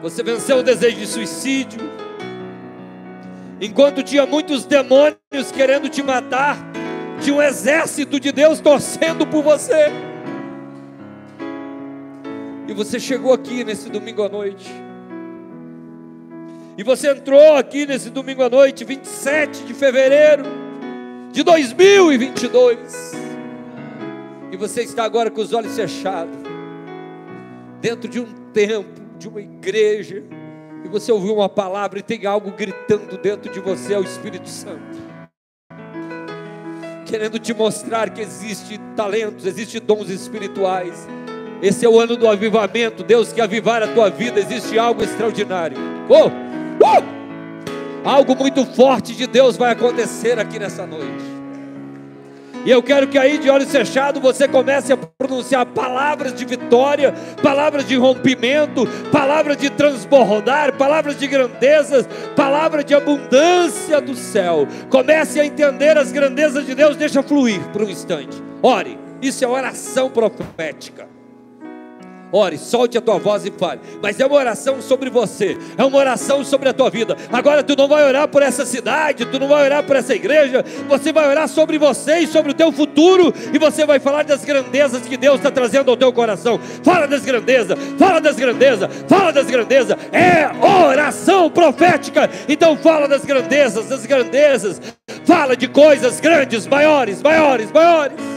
Você venceu o desejo de suicídio. Enquanto tinha muitos demônios querendo te matar, tinha um exército de Deus torcendo por você. E você chegou aqui nesse domingo à noite. E você entrou aqui nesse domingo à noite, 27 de fevereiro de 2022. E você está agora com os olhos fechados, dentro de um tempo de uma igreja e você ouviu uma palavra e tem algo gritando dentro de você, é o Espírito Santo. Querendo te mostrar que existe talentos, existe dons espirituais. Esse é o ano do avivamento. Deus quer avivar a tua vida. Existe algo extraordinário. Oh! Uh! Algo muito forte de Deus vai acontecer aqui nessa noite. E eu quero que aí de olhos fechados você comece a pronunciar palavras de vitória, palavras de rompimento, palavras de transbordar, palavras de grandezas, palavras de abundância do céu. Comece a entender as grandezas de Deus, deixa fluir por um instante. Ore, isso é oração profética. Ore, solte a tua voz e fale. Mas é uma oração sobre você, é uma oração sobre a tua vida. Agora tu não vai orar por essa cidade, tu não vai orar por essa igreja, você vai orar sobre você e sobre o teu futuro, e você vai falar das grandezas que Deus está trazendo ao teu coração. Fala das grandezas, fala das grandezas, fala das grandezas. É oração profética. Então fala das grandezas, das grandezas. Fala de coisas grandes, maiores, maiores, maiores.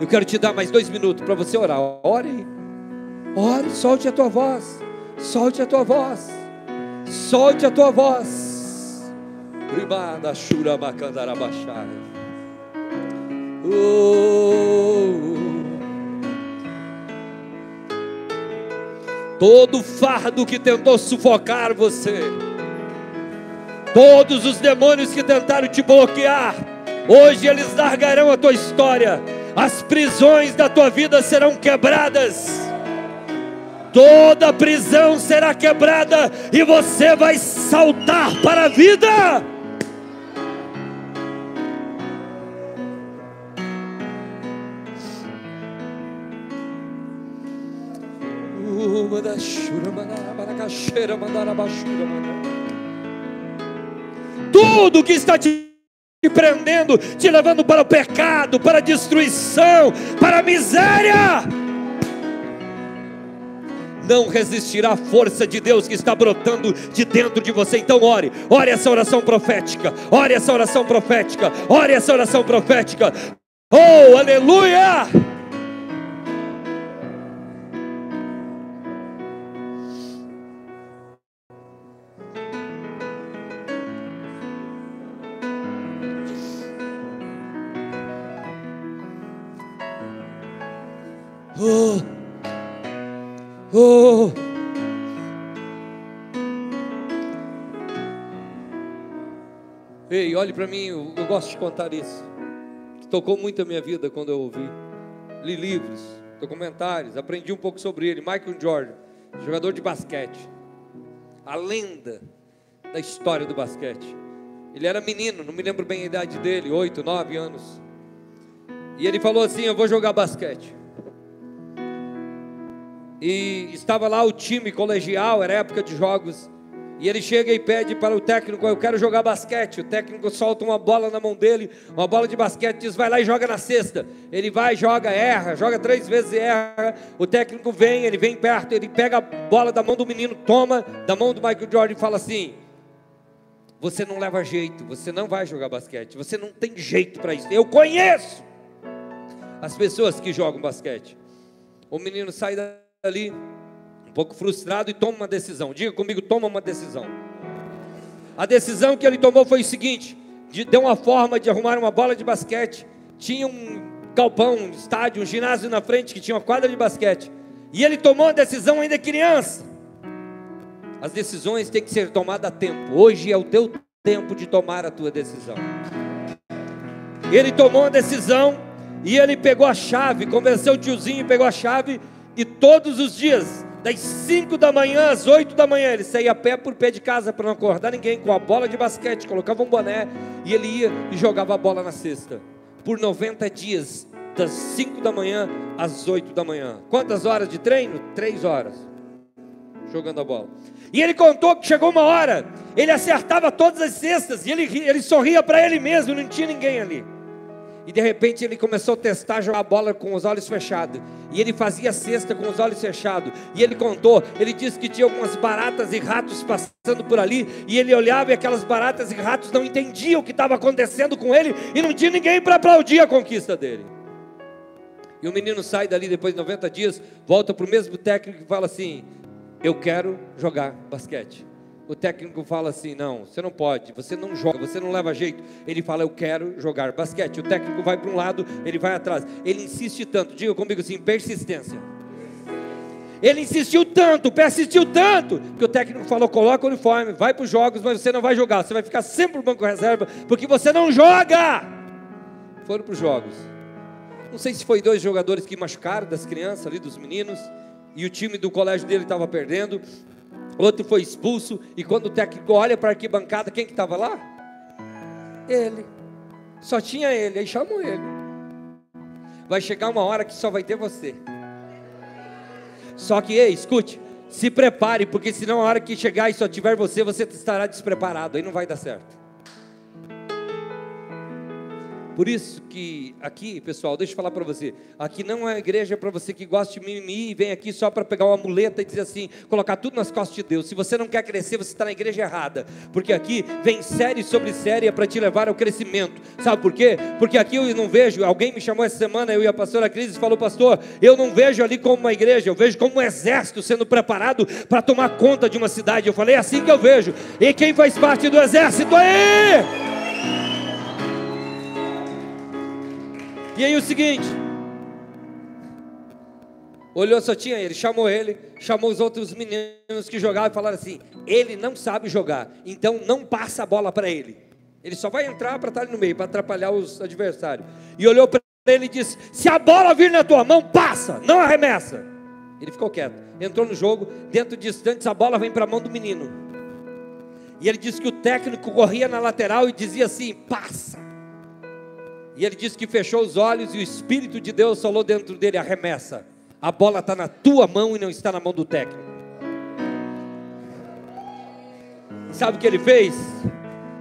Eu quero te dar mais dois minutos para você orar. Ore, ore, solte a tua voz, solte a tua voz, solte a tua voz. Primada shura bacandarabachai. Oh. Todo fardo que tentou sufocar você, todos os demônios que tentaram te bloquear, hoje eles largarão a tua história as prisões da tua vida serão quebradas. Toda prisão será quebrada e você vai saltar para a vida. Tudo que está te te prendendo, te levando para o pecado, para a destruição, para a miséria. Não resistirá a força de Deus que está brotando de dentro de você. Então, ore, ore essa oração profética, ore essa oração profética, ore essa oração profética. Oh, aleluia! Olhe para mim, eu, eu, gosto de contar isso. Tocou muito a minha vida quando eu ouvi. Li livros, documentários, aprendi um pouco sobre ele. Michael Jordan, jogador de basquete. A lenda da história do basquete. Ele era menino, não me lembro bem a idade dele, oito, nove anos. E ele falou assim: Eu vou jogar basquete. E estava lá o time colegial, era época de jogos. E ele chega e pede para o técnico: Eu quero jogar basquete. O técnico solta uma bola na mão dele, uma bola de basquete, diz: Vai lá e joga na cesta. Ele vai, joga, erra, joga três vezes e erra. O técnico vem, ele vem perto, ele pega a bola da mão do menino, toma da mão do Michael Jordan e fala assim: Você não leva jeito, você não vai jogar basquete, você não tem jeito para isso. Eu conheço as pessoas que jogam basquete. O menino sai dali pouco frustrado e toma uma decisão. Diga comigo, toma uma decisão. A decisão que ele tomou foi o seguinte: de, deu uma forma de arrumar uma bola de basquete. Tinha um galpão, um estádio, um ginásio na frente que tinha uma quadra de basquete. E ele tomou a decisão ainda criança. As decisões têm que ser tomadas a tempo. Hoje é o teu tempo de tomar a tua decisão. Ele tomou a decisão e ele pegou a chave, convenceu o tiozinho, pegou a chave e todos os dias das 5 da manhã às 8 da manhã, ele saía a pé por pé de casa para não acordar ninguém, com a bola de basquete, colocava um boné e ele ia e jogava a bola na cesta. Por 90 dias, das 5 da manhã às 8 da manhã. Quantas horas de treino? 3 horas. Jogando a bola. E ele contou que chegou uma hora, ele acertava todas as cestas e ele, ele sorria para ele mesmo, não tinha ninguém ali. E de repente ele começou a testar jogar a bola com os olhos fechados. E ele fazia cesta com os olhos fechados. E ele contou, ele disse que tinha algumas baratas e ratos passando por ali. E ele olhava e aquelas baratas e ratos não entendiam o que estava acontecendo com ele. E não tinha ninguém para aplaudir a conquista dele. E o menino sai dali depois de 90 dias, volta para o mesmo técnico e fala assim: Eu quero jogar basquete o técnico fala assim: não, você não pode, você não joga, você não leva jeito. Ele fala: eu quero jogar basquete. O técnico vai para um lado, ele vai atrás. Ele insiste tanto, diga comigo assim: persistência. Ele insistiu tanto, persistiu tanto, que o técnico falou: coloca o uniforme, vai para os jogos, mas você não vai jogar, você vai ficar sempre no banco reserva, porque você não joga. Foram para os jogos. Não sei se foi dois jogadores que machucaram das crianças ali, dos meninos, e o time do colégio dele estava perdendo outro foi expulso, e quando o técnico olha para a arquibancada, quem que estava lá? Ele. Só tinha ele, aí chamou ele. Vai chegar uma hora que só vai ter você. Só que, ei, escute, se prepare, porque senão a hora que chegar e só tiver você, você estará despreparado, aí não vai dar certo. Por isso que aqui, pessoal, deixa eu falar para você, aqui não é igreja para você que gosta de mimimi e vem aqui só para pegar uma muleta e dizer assim, colocar tudo nas costas de Deus. Se você não quer crescer, você está na igreja errada, porque aqui vem série sobre série para te levar ao crescimento. Sabe por quê? Porque aqui eu não vejo, alguém me chamou essa semana, eu e a pastora Cris, e falou, pastor, eu não vejo ali como uma igreja, eu vejo como um exército sendo preparado para tomar conta de uma cidade. Eu falei, é assim que eu vejo. E quem faz parte do exército aí? E aí o seguinte, olhou, só tinha ele, chamou ele, chamou os outros meninos que jogavam e falaram assim: ele não sabe jogar, então não passa a bola para ele. Ele só vai entrar para estar ali no meio, para atrapalhar os adversários. E olhou para ele e disse: Se a bola vir na tua mão, passa, não arremessa. Ele ficou quieto, entrou no jogo, dentro de instantes a bola vem para a mão do menino. E ele disse que o técnico corria na lateral e dizia assim: passa. E ele disse que fechou os olhos e o Espírito de Deus falou dentro dele: arremessa. A bola está na tua mão e não está na mão do técnico. Sabe o que ele fez?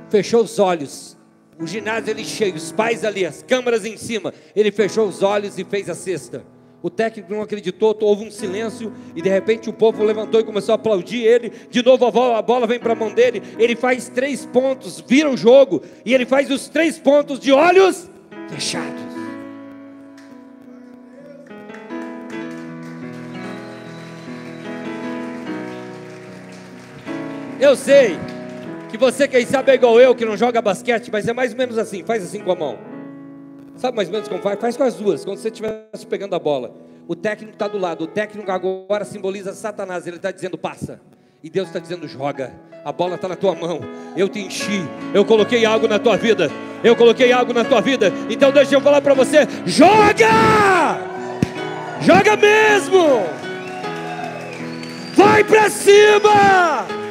Fechou os olhos. O ginásio ali cheio, os pais ali, as câmeras em cima. Ele fechou os olhos e fez a cesta. O técnico não acreditou, houve um silêncio e de repente o povo levantou e começou a aplaudir ele. De novo a bola, a bola vem para a mão dele. Ele faz três pontos, vira o jogo e ele faz os três pontos de olhos fechados. Eu sei que você, quem sabe, é igual eu que não joga basquete, mas é mais ou menos assim: faz assim com a mão. Sabe mais ou menos como faz? Faz com as duas, quando você estiver pegando a bola. O técnico está do lado, o técnico agora simboliza Satanás, ele está dizendo: passa. E Deus está dizendo: joga, a bola está na tua mão. Eu te enchi, eu coloquei algo na tua vida. Eu coloquei algo na tua vida. Então deixa eu falar para você: joga! Joga mesmo! Vai para cima!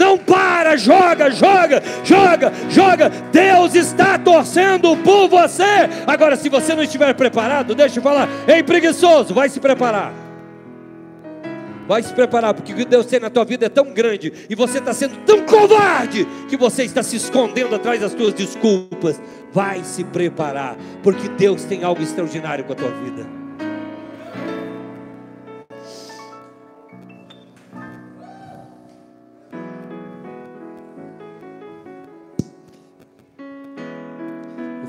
Não para, joga, joga, joga, joga. Deus está torcendo por você. Agora, se você não estiver preparado, deixa eu falar. Ei, preguiçoso, vai se preparar. Vai se preparar, porque o que Deus tem na tua vida é tão grande e você está sendo tão covarde que você está se escondendo atrás das tuas desculpas. Vai se preparar, porque Deus tem algo extraordinário com a tua vida.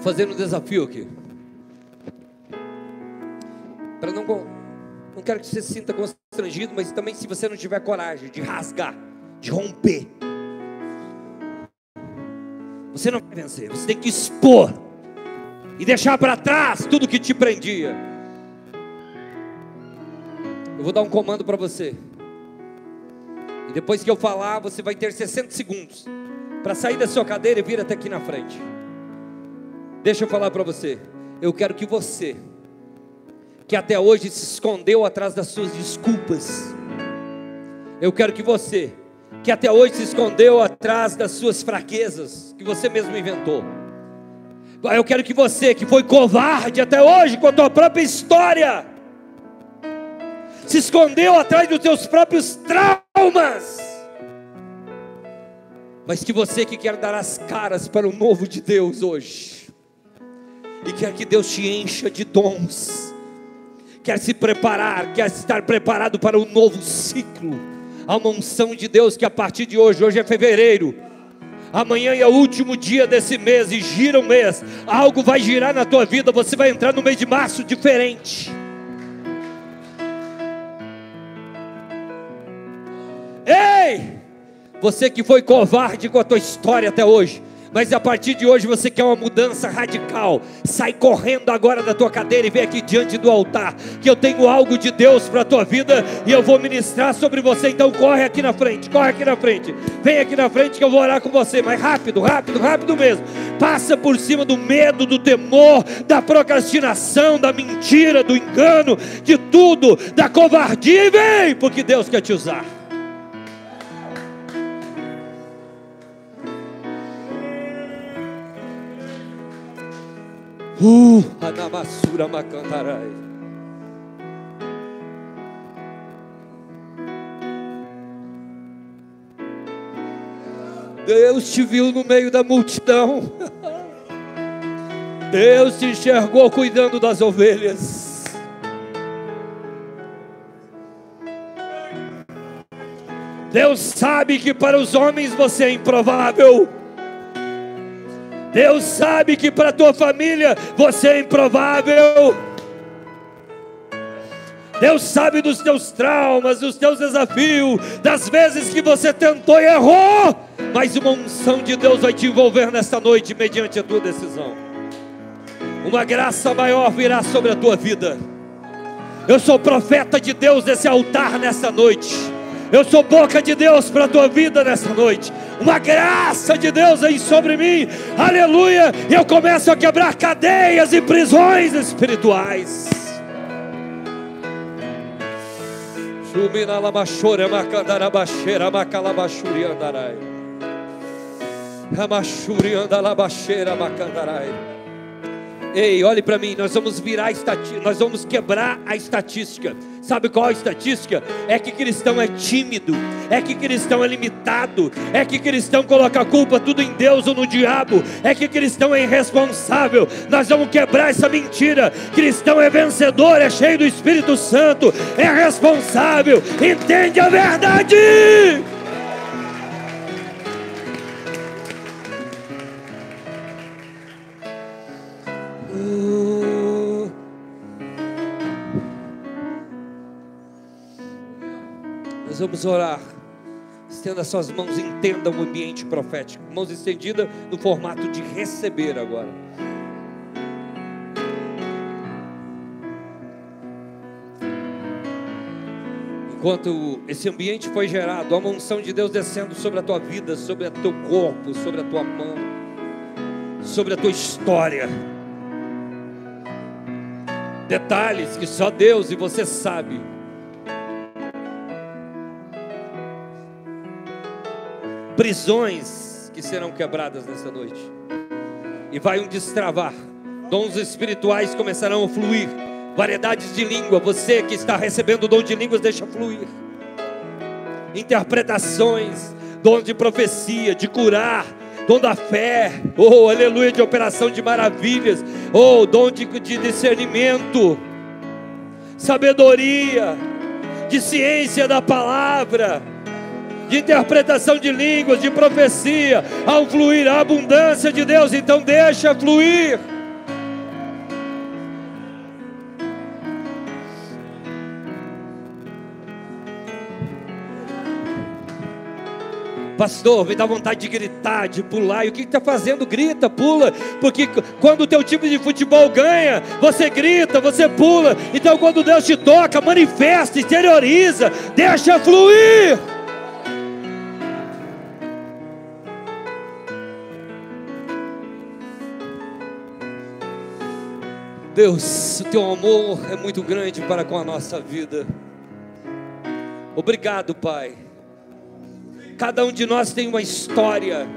Fazendo um desafio aqui. Para não não quero que você se sinta constrangido, mas também se você não tiver coragem de rasgar, de romper, você não vai vencer. Você tem que expor e deixar para trás tudo que te prendia. Eu vou dar um comando para você. E depois que eu falar, você vai ter 60 segundos para sair da sua cadeira e vir até aqui na frente. Deixa eu falar para você. Eu quero que você, que até hoje se escondeu atrás das suas desculpas, eu quero que você, que até hoje se escondeu atrás das suas fraquezas, que você mesmo inventou, eu quero que você, que foi covarde até hoje com a tua própria história, se escondeu atrás dos teus próprios traumas, mas que você que quer dar as caras para o novo de Deus hoje, e quer que Deus te encha de dons, quer se preparar, quer estar preparado para um novo ciclo. Há uma unção de Deus que a partir de hoje, hoje é fevereiro, amanhã é o último dia desse mês e gira o mês, algo vai girar na tua vida, você vai entrar no mês de março diferente. Ei! Você que foi covarde com a tua história até hoje, mas a partir de hoje você quer uma mudança radical, sai correndo agora da tua cadeira e vem aqui diante do altar, que eu tenho algo de Deus para a tua vida e eu vou ministrar sobre você. Então corre aqui na frente, corre aqui na frente, vem aqui na frente que eu vou orar com você, mas rápido, rápido, rápido mesmo. Passa por cima do medo, do temor, da procrastinação, da mentira, do engano, de tudo, da covardia e vem, porque Deus quer te usar. Uh, Anamassura Macantarai. Deus te viu no meio da multidão. Deus te enxergou cuidando das ovelhas. Deus sabe que para os homens você é improvável. Deus sabe que para tua família você é improvável. Deus sabe dos teus traumas, dos teus desafios, das vezes que você tentou e errou, mas uma unção de Deus vai te envolver nesta noite, mediante a tua decisão. Uma graça maior virá sobre a tua vida. Eu sou profeta de Deus nesse altar nesta noite. Eu sou boca de Deus para a tua vida nessa noite. Uma graça de Deus aí sobre mim. Aleluia. E eu começo a quebrar cadeias e prisões espirituais. Ramachuri macandarai. Ei, olhe para mim, nós vamos virar estatística, nós vamos quebrar a estatística. Sabe qual a estatística? É que cristão é tímido, é que cristão é limitado, é que cristão coloca a culpa tudo em Deus ou no diabo, é que cristão é irresponsável. Nós vamos quebrar essa mentira. Cristão é vencedor, é cheio do Espírito Santo, é responsável, entende a verdade. Vamos orar. Estenda suas mãos, entenda o ambiente profético. Mãos estendidas no formato de receber agora. Enquanto esse ambiente foi gerado, a unção de Deus descendo sobre a tua vida, sobre o teu corpo, sobre a tua mão, sobre a tua história. Detalhes que só Deus e você sabe. Prisões que serão quebradas nessa noite. E vai um destravar. Dons espirituais começarão a fluir variedades de língua. Você que está recebendo o dom de línguas, deixa fluir. Interpretações, dom de profecia, de curar, dom da fé, oh, aleluia, de operação de maravilhas, oh, dom de, de discernimento, sabedoria, de ciência da palavra, de interpretação de línguas, de profecia, ao fluir a abundância de Deus, então deixa fluir. Pastor, me dá vontade de gritar, de pular. E o que está fazendo? Grita, pula. Porque quando o teu time de futebol ganha, você grita, você pula. Então quando Deus te toca, manifesta, exterioriza, deixa fluir. Deus, o teu amor é muito grande para com a nossa vida. Obrigado, Pai Cada um de nós tem uma história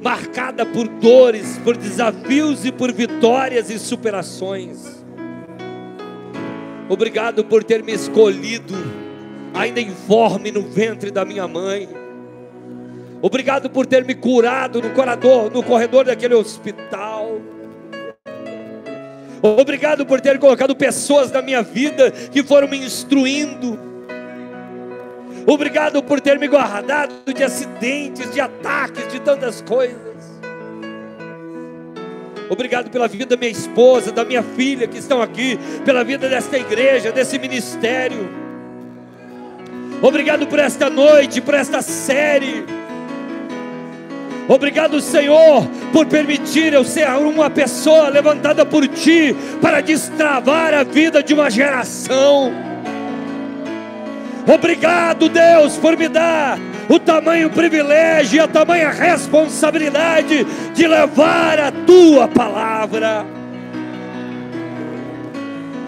marcada por dores, por desafios e por vitórias e superações. Obrigado por ter me escolhido, ainda informe no ventre da minha mãe. Obrigado por ter me curado no corredor, no corredor daquele hospital. Obrigado por ter colocado pessoas na minha vida que foram me instruindo Obrigado por ter me guardado de acidentes, de ataques, de tantas coisas. Obrigado pela vida da minha esposa, da minha filha que estão aqui, pela vida desta igreja, desse ministério. Obrigado por esta noite, por esta série. Obrigado, Senhor, por permitir eu ser uma pessoa levantada por Ti para destravar a vida de uma geração. Obrigado, Deus, por me dar o tamanho privilégio e a tamanha responsabilidade de levar a tua palavra.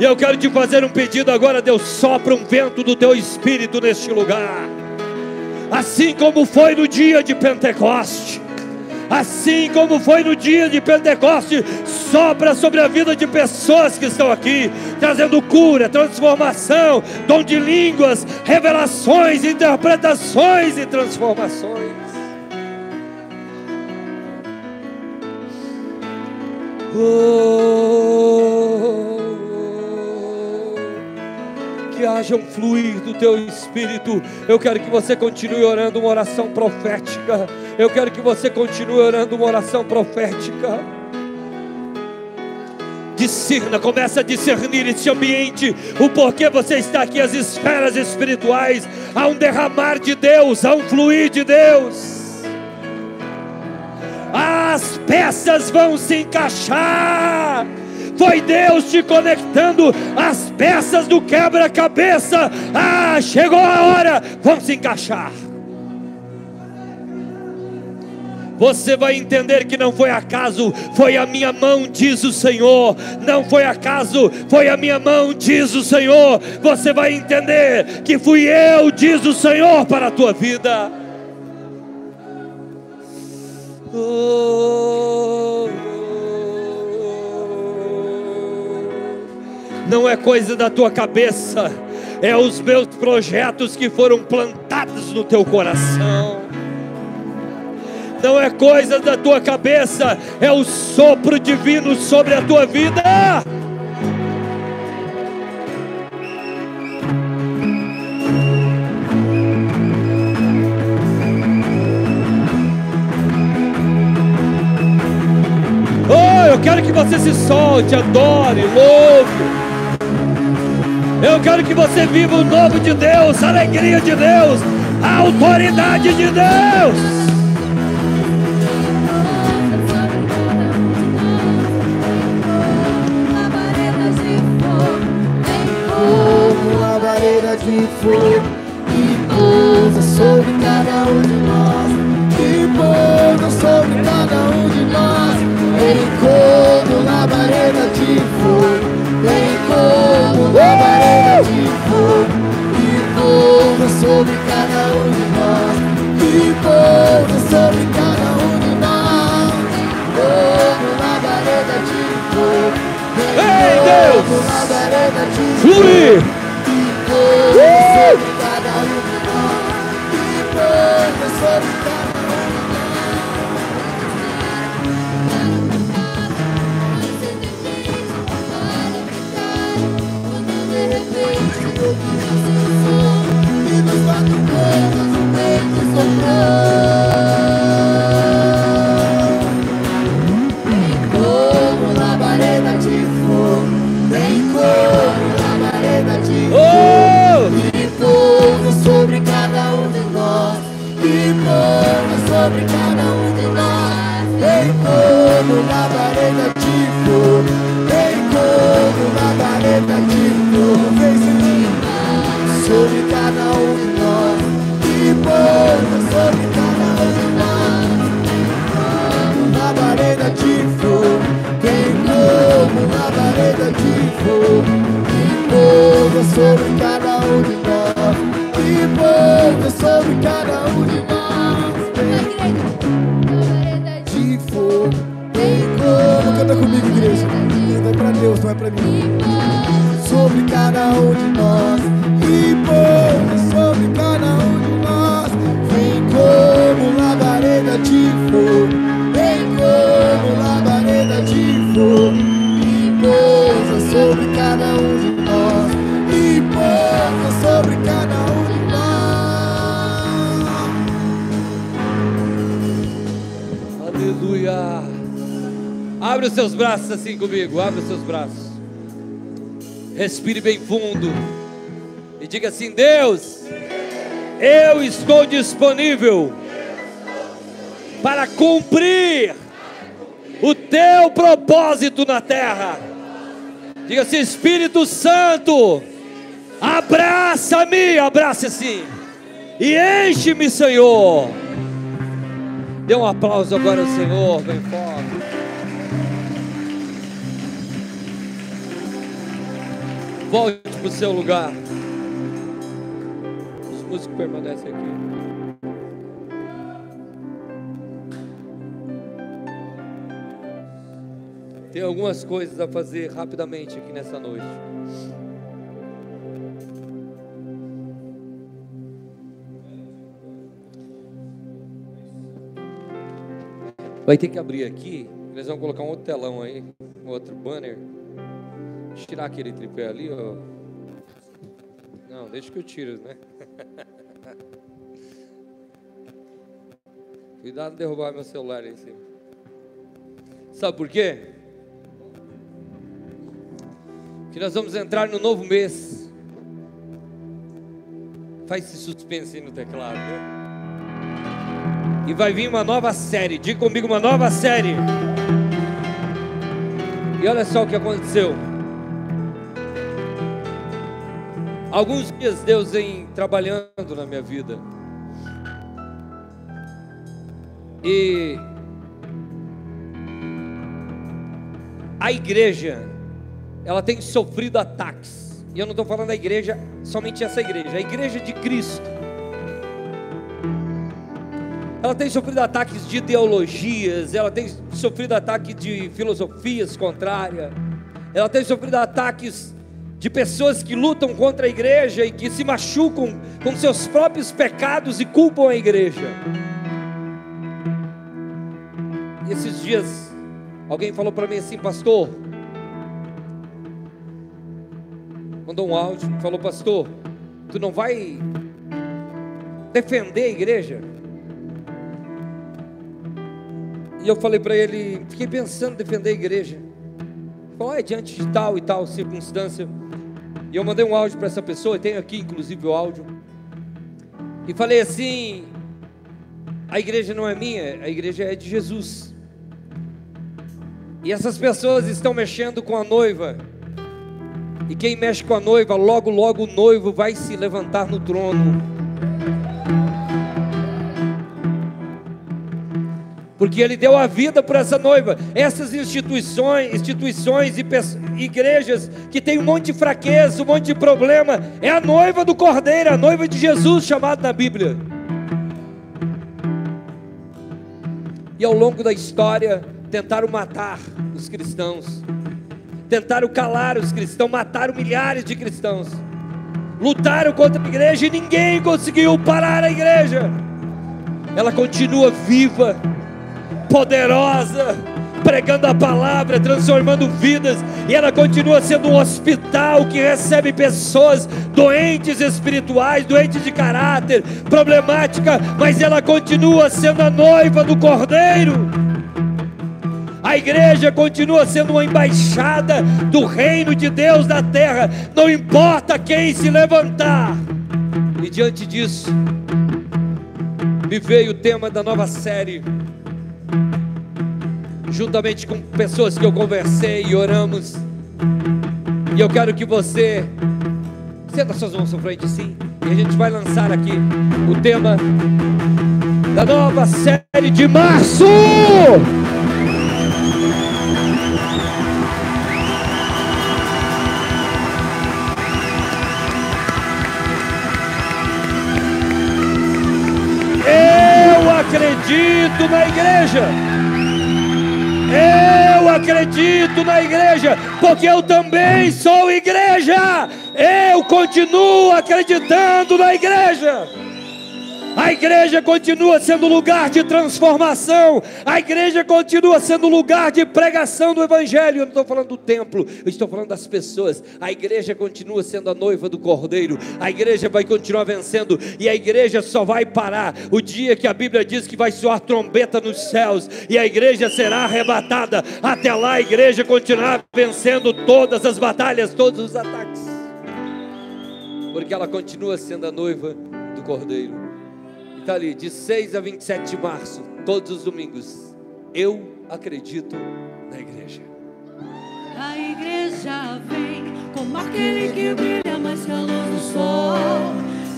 E eu quero te fazer um pedido agora, Deus, sopra um vento do teu espírito neste lugar. Assim como foi no dia de Pentecoste assim como foi no dia de Pentecoste, sopra sobre a vida de pessoas que estão aqui, trazendo cura, transformação, dom de línguas, revelações, interpretações e transformações. Oh, haja um fluir do teu espírito. Eu quero que você continue orando uma oração profética. Eu quero que você continue orando uma oração profética. Discerna, começa a discernir esse ambiente, o porquê você está aqui, as esferas espirituais. Há um derramar de Deus, há um fluir de Deus. As peças vão se encaixar foi Deus te conectando as peças do quebra-cabeça. Ah, chegou a hora, vamos se encaixar. Você vai entender que não foi acaso, foi a minha mão, diz o Senhor. Não foi acaso, foi a minha mão, diz o Senhor. Você vai entender que fui eu, diz o Senhor, para a tua vida. Oh. Não é coisa da tua cabeça, é os meus projetos que foram plantados no teu coração. Não é coisa da tua cabeça, é o sopro divino sobre a tua vida. Oh, eu quero que você se solte, adore, louve. Eu quero que você viva o novo de Deus, a alegria de Deus, a autoridade de Deus. labareda de fogo labareda de Flui! Labareda de fogo. Vem Senhor, sobre cada um de nós. E pousa sobre cada um de nós. Como labareda de fogo. Vem como labareda de fogo. E pousa sobre cada braços assim comigo, abre seus braços. Respire bem fundo e diga assim: Deus, eu estou disponível para cumprir o teu propósito na terra. Diga assim: Espírito Santo, abraça-me, abraça assim, e enche-me, Senhor. Dê um aplauso agora ao Senhor, bem forte. Volte para o seu lugar. Os músicos permanecem aqui. Tem algumas coisas a fazer rapidamente aqui nessa noite. Vai ter que abrir aqui. Eles vão colocar um outro telão aí, um outro banner. Deixa eu tirar aquele tripé ali, ó. Não, deixa que eu tiro, né? Cuidado de derrubar meu celular aí em cima. Sabe por quê? Que nós vamos entrar no novo mês. Faz esse suspense aí no teclado, né? E vai vir uma nova série. Diga comigo uma nova série. E olha só o que aconteceu. Alguns dias Deus vem trabalhando na minha vida. E a igreja, ela tem sofrido ataques. E eu não estou falando da igreja, somente essa igreja, a igreja de Cristo. Ela tem sofrido ataques de ideologias, ela tem sofrido ataques de filosofias contrárias, ela tem sofrido ataques de pessoas que lutam contra a igreja e que se machucam com seus próprios pecados e culpam a igreja. E esses dias, alguém falou para mim assim, pastor, mandou um áudio, falou, pastor, tu não vai defender a igreja? E eu falei para ele, fiquei pensando em defender a igreja. Falou, é diante de tal e tal circunstância. E eu mandei um áudio para essa pessoa, e tenho aqui inclusive o áudio. E falei assim: a igreja não é minha, a igreja é de Jesus. E essas pessoas estão mexendo com a noiva. E quem mexe com a noiva, logo, logo o noivo vai se levantar no trono. Porque ele deu a vida por essa noiva. Essas instituições, instituições e igrejas que tem um monte de fraqueza, um monte de problema, é a noiva do Cordeiro, a noiva de Jesus chamada na Bíblia. E ao longo da história tentaram matar os cristãos tentaram calar os cristãos, mataram milhares de cristãos, lutaram contra a igreja e ninguém conseguiu parar a igreja. Ela continua viva, poderosa, pregando a palavra, transformando vidas, e ela continua sendo um hospital que recebe pessoas doentes espirituais, doentes de caráter, problemática, mas ela continua sendo a noiva do Cordeiro. A igreja continua sendo uma embaixada do reino de Deus na terra, não importa quem se levantar. E diante disso, me veio o tema da nova série, juntamente com pessoas que eu conversei e oramos. E eu quero que você senta suas mãos à frente sim, e a gente vai lançar aqui o tema da nova série de março. acredito na igreja. Eu acredito na igreja, porque eu também sou igreja. Eu continuo acreditando na igreja. A igreja continua sendo lugar de transformação. A igreja continua sendo lugar de pregação do Evangelho. Eu não estou falando do templo, eu estou falando das pessoas. A igreja continua sendo a noiva do Cordeiro. A igreja vai continuar vencendo. E a igreja só vai parar o dia que a Bíblia diz que vai soar trombeta nos céus. E a igreja será arrebatada. Até lá a igreja continuará vencendo todas as batalhas, todos os ataques. Porque ela continua sendo a noiva do Cordeiro está ali, de 6 a 27 de março, todos os domingos. Eu acredito na igreja. A igreja vem como aquele que brilha mais que a luz do sol,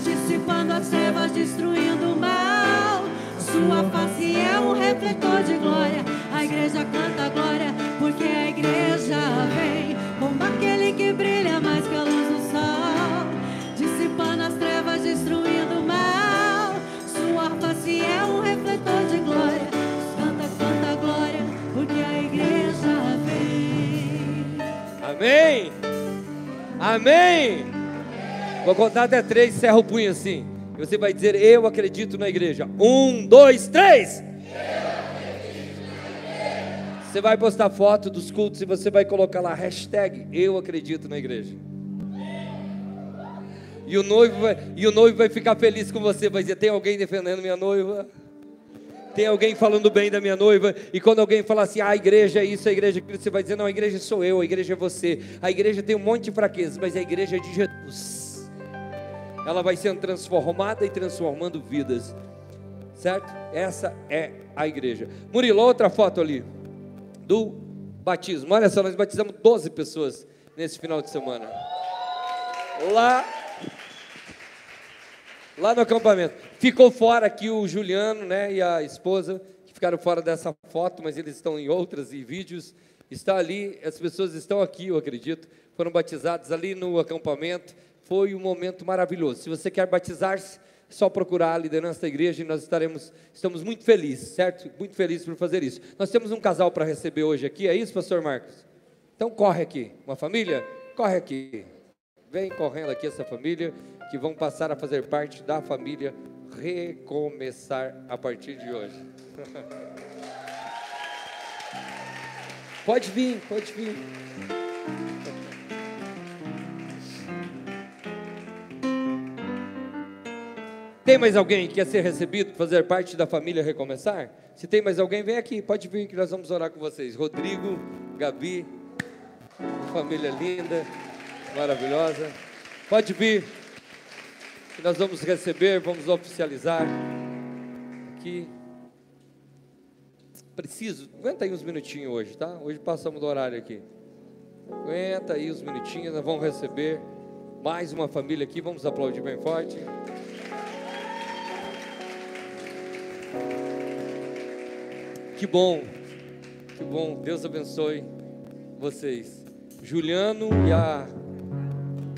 dissipando as trevas, destruindo o mal. Sua face é um refletor de glória. A igreja canta glória, porque a igreja vem como aquele que brilha mais que a luz do sol, dissipando as trevas, destruindo Amém. Amém. Vou contar até três, encerra o punho assim. E você vai dizer, eu acredito na igreja. Um, dois, três. Você vai postar foto dos cultos e você vai colocar lá hashtag eu acredito na igreja. E o noivo vai, e o noivo vai ficar feliz com você, vai dizer: tem alguém defendendo minha noiva? Tem alguém falando bem da minha noiva? E quando alguém falar assim, ah, a igreja é isso, a igreja é aquilo, você vai dizer: não, a igreja sou eu, a igreja é você. A igreja tem um monte de fraquezas, mas a igreja é de Jesus. Ela vai sendo transformada e transformando vidas, certo? Essa é a igreja. Murilo, outra foto ali do batismo. Olha só, nós batizamos 12 pessoas nesse final de semana. Lá lá no acampamento. Ficou fora aqui o Juliano, né, e a esposa, que ficaram fora dessa foto, mas eles estão em outras e vídeos. Está ali, as pessoas estão aqui, eu acredito, foram batizadas ali no acampamento. Foi um momento maravilhoso. Se você quer batizar-se, é só procurar a liderança da igreja e nós estaremos, estamos muito felizes, certo? Muito felizes por fazer isso. Nós temos um casal para receber hoje aqui, é isso, pastor Marcos? Então corre aqui. Uma família? Corre aqui. Vem correndo aqui essa família que vão passar a fazer parte da família recomeçar a partir de hoje. pode vir, pode vir. Tem mais alguém que quer ser recebido, fazer parte da família Recomeçar? Se tem mais alguém, vem aqui, pode vir que nós vamos orar com vocês. Rodrigo, Gabi, família linda, maravilhosa. Pode vir que nós vamos receber, vamos oficializar aqui. Preciso, aguenta aí uns minutinhos hoje, tá? Hoje passamos do horário aqui. Aguenta aí os minutinhos, nós vamos receber mais uma família aqui. Vamos aplaudir bem forte. Que bom, que bom. Deus abençoe vocês. Juliano e a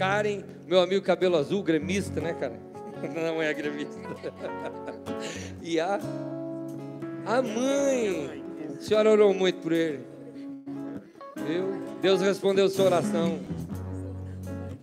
Karen, meu amigo cabelo azul, gremista, né, cara? Não é gremista. E a, a mãe. A senhora orou muito por ele. Viu? Deus respondeu sua oração.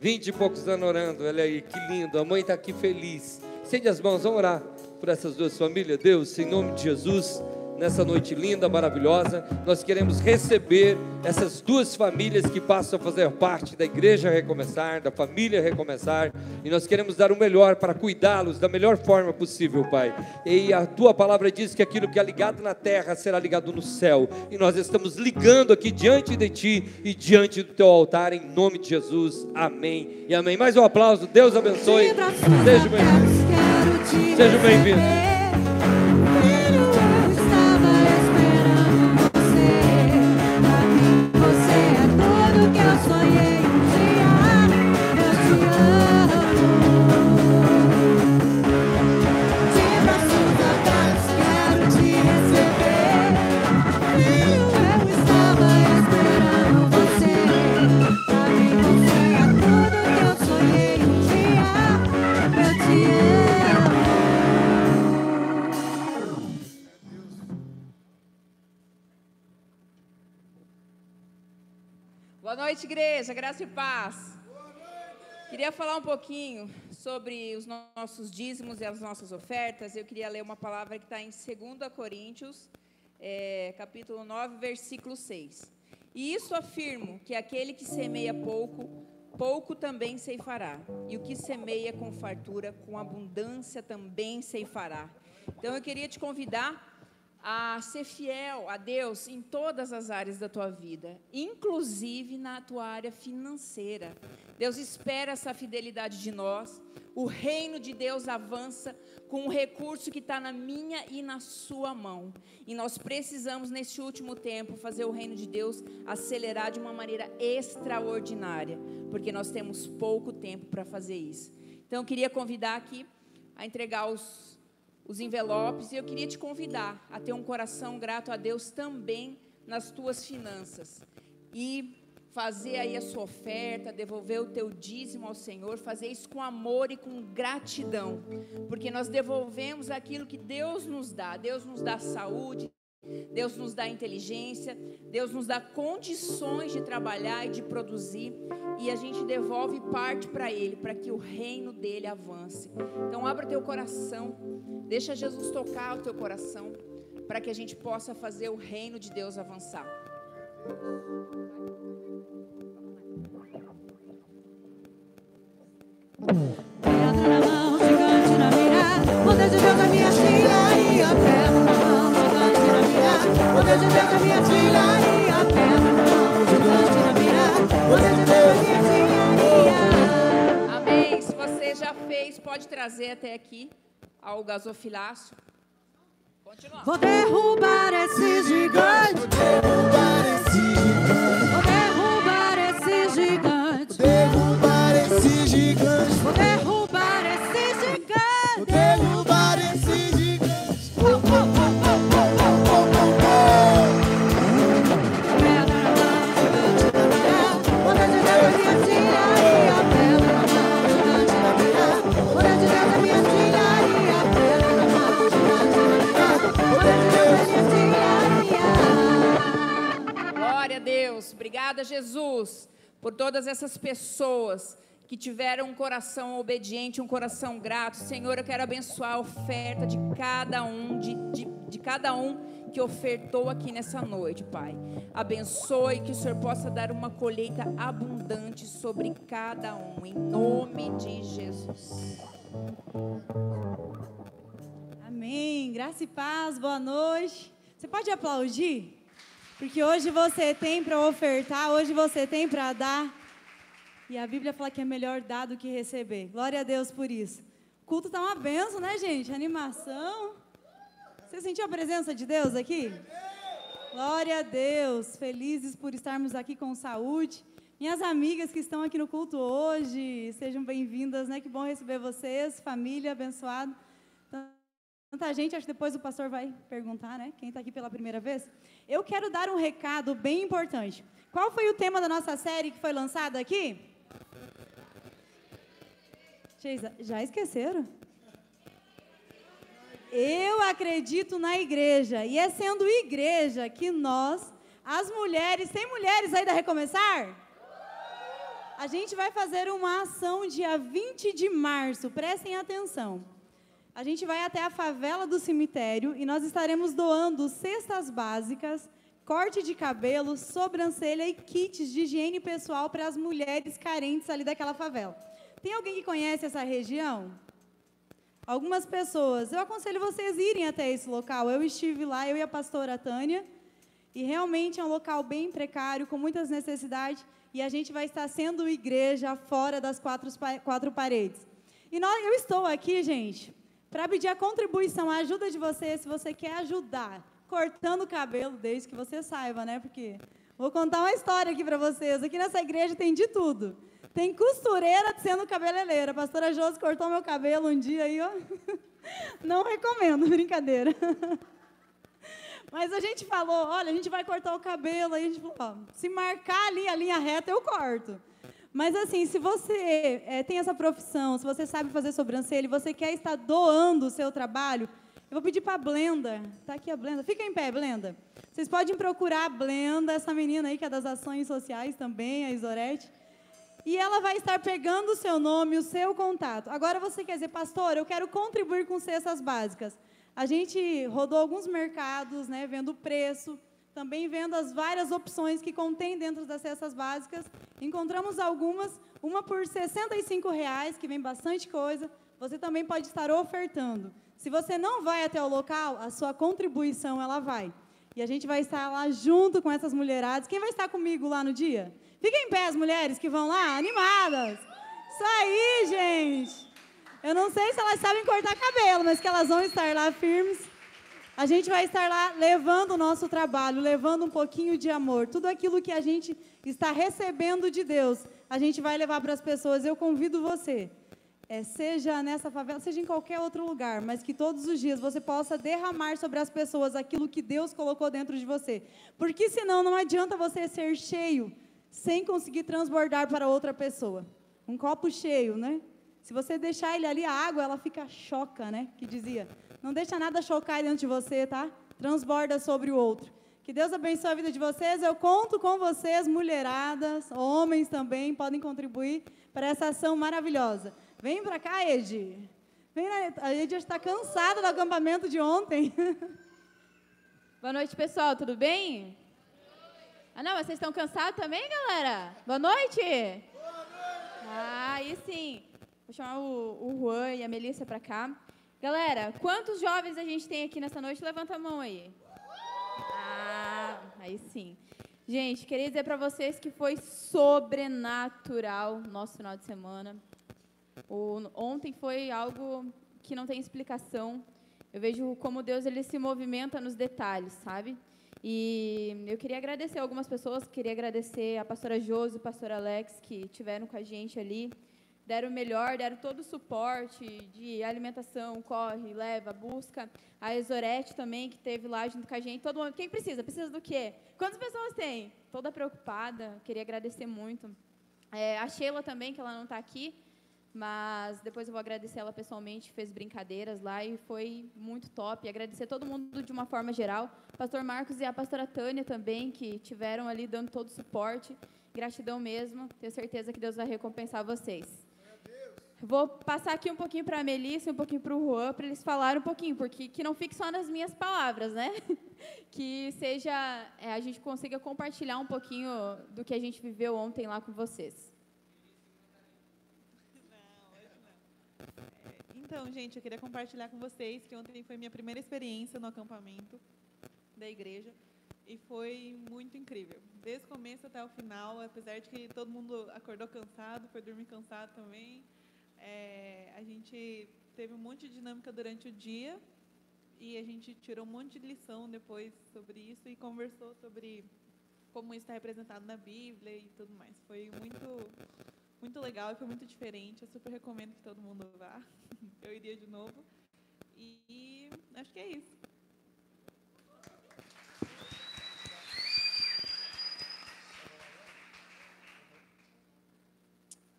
Vinte e poucos anos orando. Olha aí, que lindo. A mãe está aqui feliz. Sente as mãos, vamos orar por essas duas famílias. Deus, em nome de Jesus nessa noite linda, maravilhosa. Nós queremos receber essas duas famílias que passam a fazer parte da Igreja Recomeçar, da família Recomeçar, e nós queremos dar o melhor para cuidá-los da melhor forma possível, Pai. E a tua palavra diz que aquilo que é ligado na terra será ligado no céu, e nós estamos ligando aqui diante de ti e diante do teu altar, em nome de Jesus. Amém e amém. Mais um aplauso, Deus abençoe. Seja bem-vindo. Seja bem-vindo. Noite, igreja. Graça e paz. Queria falar um pouquinho sobre os nossos dízimos e as nossas ofertas. Eu queria ler uma palavra que está em 2 Coríntios, é, capítulo 9, versículo 6. E isso afirmo que aquele que semeia pouco, pouco também ceifará. E o que semeia com fartura, com abundância também ceifará. Então eu queria te convidar a ser fiel a Deus em todas as áreas da tua vida, inclusive na tua área financeira. Deus espera essa fidelidade de nós. O reino de Deus avança com um recurso que está na minha e na sua mão. E nós precisamos, neste último tempo, fazer o reino de Deus acelerar de uma maneira extraordinária, porque nós temos pouco tempo para fazer isso. Então, eu queria convidar aqui a entregar os os envelopes, e eu queria te convidar a ter um coração grato a Deus também nas tuas finanças. E fazer aí a sua oferta, devolver o teu dízimo ao Senhor, fazer isso com amor e com gratidão, porque nós devolvemos aquilo que Deus nos dá. Deus nos dá saúde, Deus nos dá inteligência, Deus nos dá condições de trabalhar e de produzir, e a gente devolve parte para Ele, para que o reino dele avance. Então, abra teu coração, deixa Jesus tocar o teu coração, para que a gente possa fazer o reino de Deus avançar. Amém. Se você já fez, pode trazer até aqui ao gasofilácio. Continua. Vou derrubar esse gigante, Derrubar esse gigante, vou derrubar esse gigante, derrubar esse gigante, vou derrubar Obrigada, Jesus, por todas essas pessoas que tiveram um coração obediente, um coração grato. Senhor, eu quero abençoar a oferta de cada um, de, de, de cada um que ofertou aqui nessa noite, Pai. Abençoe que o Senhor possa dar uma colheita abundante sobre cada um, em nome de Jesus. Amém. Graça e paz, boa noite. Você pode aplaudir? Porque hoje você tem para ofertar, hoje você tem para dar. E a Bíblia fala que é melhor dar do que receber. Glória a Deus por isso. O culto está uma benção, né, gente? Animação. Você sentiu a presença de Deus aqui? Glória a Deus. Felizes por estarmos aqui com saúde. Minhas amigas que estão aqui no culto hoje, sejam bem-vindas, né? Que bom receber vocês, família abençoado. Tanta gente, acho que depois o pastor vai perguntar, né? Quem está aqui pela primeira vez. Eu quero dar um recado bem importante. Qual foi o tema da nossa série que foi lançada aqui? Já esqueceram? Eu acredito na igreja. E é sendo igreja que nós, as mulheres, tem mulheres aí da Recomeçar? A gente vai fazer uma ação dia 20 de março, prestem atenção. A gente vai até a favela do cemitério e nós estaremos doando cestas básicas, corte de cabelo, sobrancelha e kits de higiene pessoal para as mulheres carentes ali daquela favela. Tem alguém que conhece essa região? Algumas pessoas. Eu aconselho vocês irem até esse local. Eu estive lá, eu e a pastora Tânia, e realmente é um local bem precário, com muitas necessidades, e a gente vai estar sendo igreja fora das quatro, quatro paredes. E nós, eu estou aqui, gente, para pedir a contribuição, a ajuda de você, se você quer ajudar, cortando o cabelo, desde que você saiba, né? Porque vou contar uma história aqui para vocês. Aqui nessa igreja tem de tudo. Tem costureira sendo cabeleireira. A pastora Josi cortou meu cabelo um dia aí, ó. Não recomendo, brincadeira. Mas a gente falou, olha, a gente vai cortar o cabelo. Aí a gente falou, ó, se marcar ali a linha reta, eu corto. Mas assim, se você é, tem essa profissão, se você sabe fazer sobrancelha e você quer estar doando o seu trabalho, eu vou pedir para a Blenda. Tá aqui a Blenda. Fica em pé, Blenda. Vocês podem procurar a Blenda, essa menina aí que é das ações sociais também, a Isorete e ela vai estar pegando o seu nome, o seu contato. Agora você quer dizer, pastor, eu quero contribuir com cestas básicas. A gente rodou alguns mercados, né, vendo o preço, também vendo as várias opções que contém dentro das cestas básicas. Encontramos algumas, uma por 65 reais, que vem bastante coisa. Você também pode estar ofertando. Se você não vai até o local, a sua contribuição ela vai. E a gente vai estar lá junto com essas mulheradas. Quem vai estar comigo lá no dia? Fiquem em pé as mulheres que vão lá, animadas. Isso aí, gente. Eu não sei se elas sabem cortar cabelo, mas que elas vão estar lá firmes. A gente vai estar lá levando o nosso trabalho, levando um pouquinho de amor. Tudo aquilo que a gente está recebendo de Deus, a gente vai levar para as pessoas. Eu convido você, é, seja nessa favela, seja em qualquer outro lugar, mas que todos os dias você possa derramar sobre as pessoas aquilo que Deus colocou dentro de você. Porque senão não adianta você ser cheio sem conseguir transbordar para outra pessoa. Um copo cheio, né? Se você deixar ele ali, a água, ela fica choca, né? Que dizia. Não deixa nada chocar dentro de você, tá? Transborda sobre o outro. Que Deus abençoe a vida de vocês. Eu conto com vocês, mulheradas, homens também, podem contribuir para essa ação maravilhosa. Vem para cá, Edi. Vem, a Edi já está cansada do acampamento de ontem. Boa noite, pessoal. Tudo bem? Ah, não, mas vocês estão cansados também, galera? Boa noite! Boa noite! Ah, aí sim. Vou chamar o, o Juan e a Melissa para cá. Galera, quantos jovens a gente tem aqui nessa noite? Levanta a mão aí. Ah, aí sim. Gente, queria dizer para vocês que foi sobrenatural nosso final de semana. O, ontem foi algo que não tem explicação. Eu vejo como Deus ele se movimenta nos detalhes, sabe? E eu queria agradecer algumas pessoas, queria agradecer a pastora Josi, o pastor Alex, que tiveram com a gente ali, deram o melhor, deram todo o suporte de alimentação, corre, leva, busca. A Exorete também, que teve lá junto com a gente. Todo mundo, quem precisa? Precisa do quê? Quantas pessoas tem? Toda preocupada, queria agradecer muito. É, a Sheila também, que ela não está aqui, mas depois eu vou agradecer ela pessoalmente, fez brincadeiras lá e foi muito top. Agradecer todo mundo de uma forma geral. Pastor Marcos e a pastora Tânia também, que tiveram ali dando todo o suporte. Gratidão mesmo. Tenho certeza que Deus vai recompensar vocês. Vou passar aqui um pouquinho para a Melissa um pouquinho para o Juan, para eles falarem um pouquinho, porque que não fique só nas minhas palavras, né? Que seja, é, a gente consiga compartilhar um pouquinho do que a gente viveu ontem lá com vocês. Então, gente, eu queria compartilhar com vocês que ontem foi minha primeira experiência no acampamento da igreja e foi muito incrível. Desde o começo até o final, apesar de que todo mundo acordou cansado, foi dormir cansado também, é, a gente teve um monte de dinâmica durante o dia e a gente tirou um monte de lição depois sobre isso e conversou sobre como isso está representado na Bíblia e tudo mais. Foi muito, muito legal e foi muito diferente. Eu super recomendo que todo mundo vá. Eu iria de novo. E acho que é isso.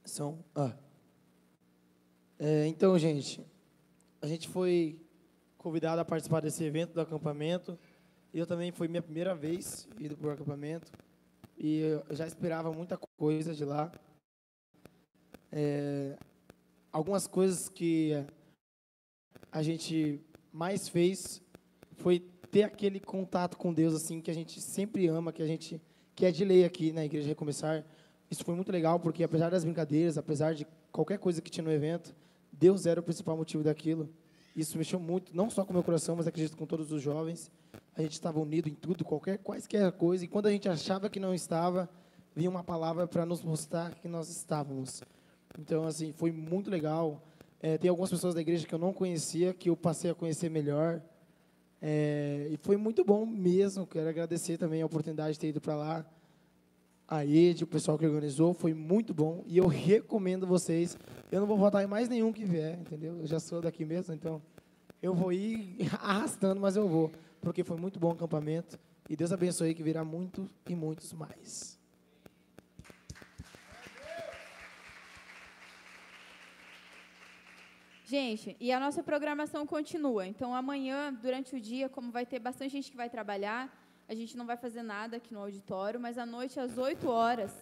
São. Ah. É, então, gente, a gente foi convidado a participar desse evento do acampamento. Eu também foi minha primeira vez indo para o acampamento e eu já esperava muita coisa de lá. É, algumas coisas que a gente mais fez foi ter aquele contato com Deus assim que a gente sempre ama, que a gente que é de lei aqui na igreja recomeçar. Isso foi muito legal porque apesar das brincadeiras, apesar de qualquer coisa que tinha no evento, Deus era o principal motivo daquilo. Isso mexeu muito, não só com o meu coração, mas acredito com todos os jovens. A gente estava unido em tudo, qualquer quaisquer coisa. E quando a gente achava que não estava, vinha uma palavra para nos mostrar que nós estávamos. Então, assim, foi muito legal. É, tem algumas pessoas da igreja que eu não conhecia, que eu passei a conhecer melhor. É, e foi muito bom mesmo. Quero agradecer também a oportunidade de ter ido para lá. A Ed, o pessoal que organizou, foi muito bom. E eu recomendo vocês. Eu não vou votar em mais nenhum que vier, entendeu? Eu já sou daqui mesmo, então eu vou ir arrastando, mas eu vou. Porque foi muito bom o acampamento. E Deus abençoe que virá muito e muitos mais. Gente, e a nossa programação continua. Então, amanhã, durante o dia, como vai ter bastante gente que vai trabalhar, a gente não vai fazer nada aqui no auditório, mas à noite, às 8 horas,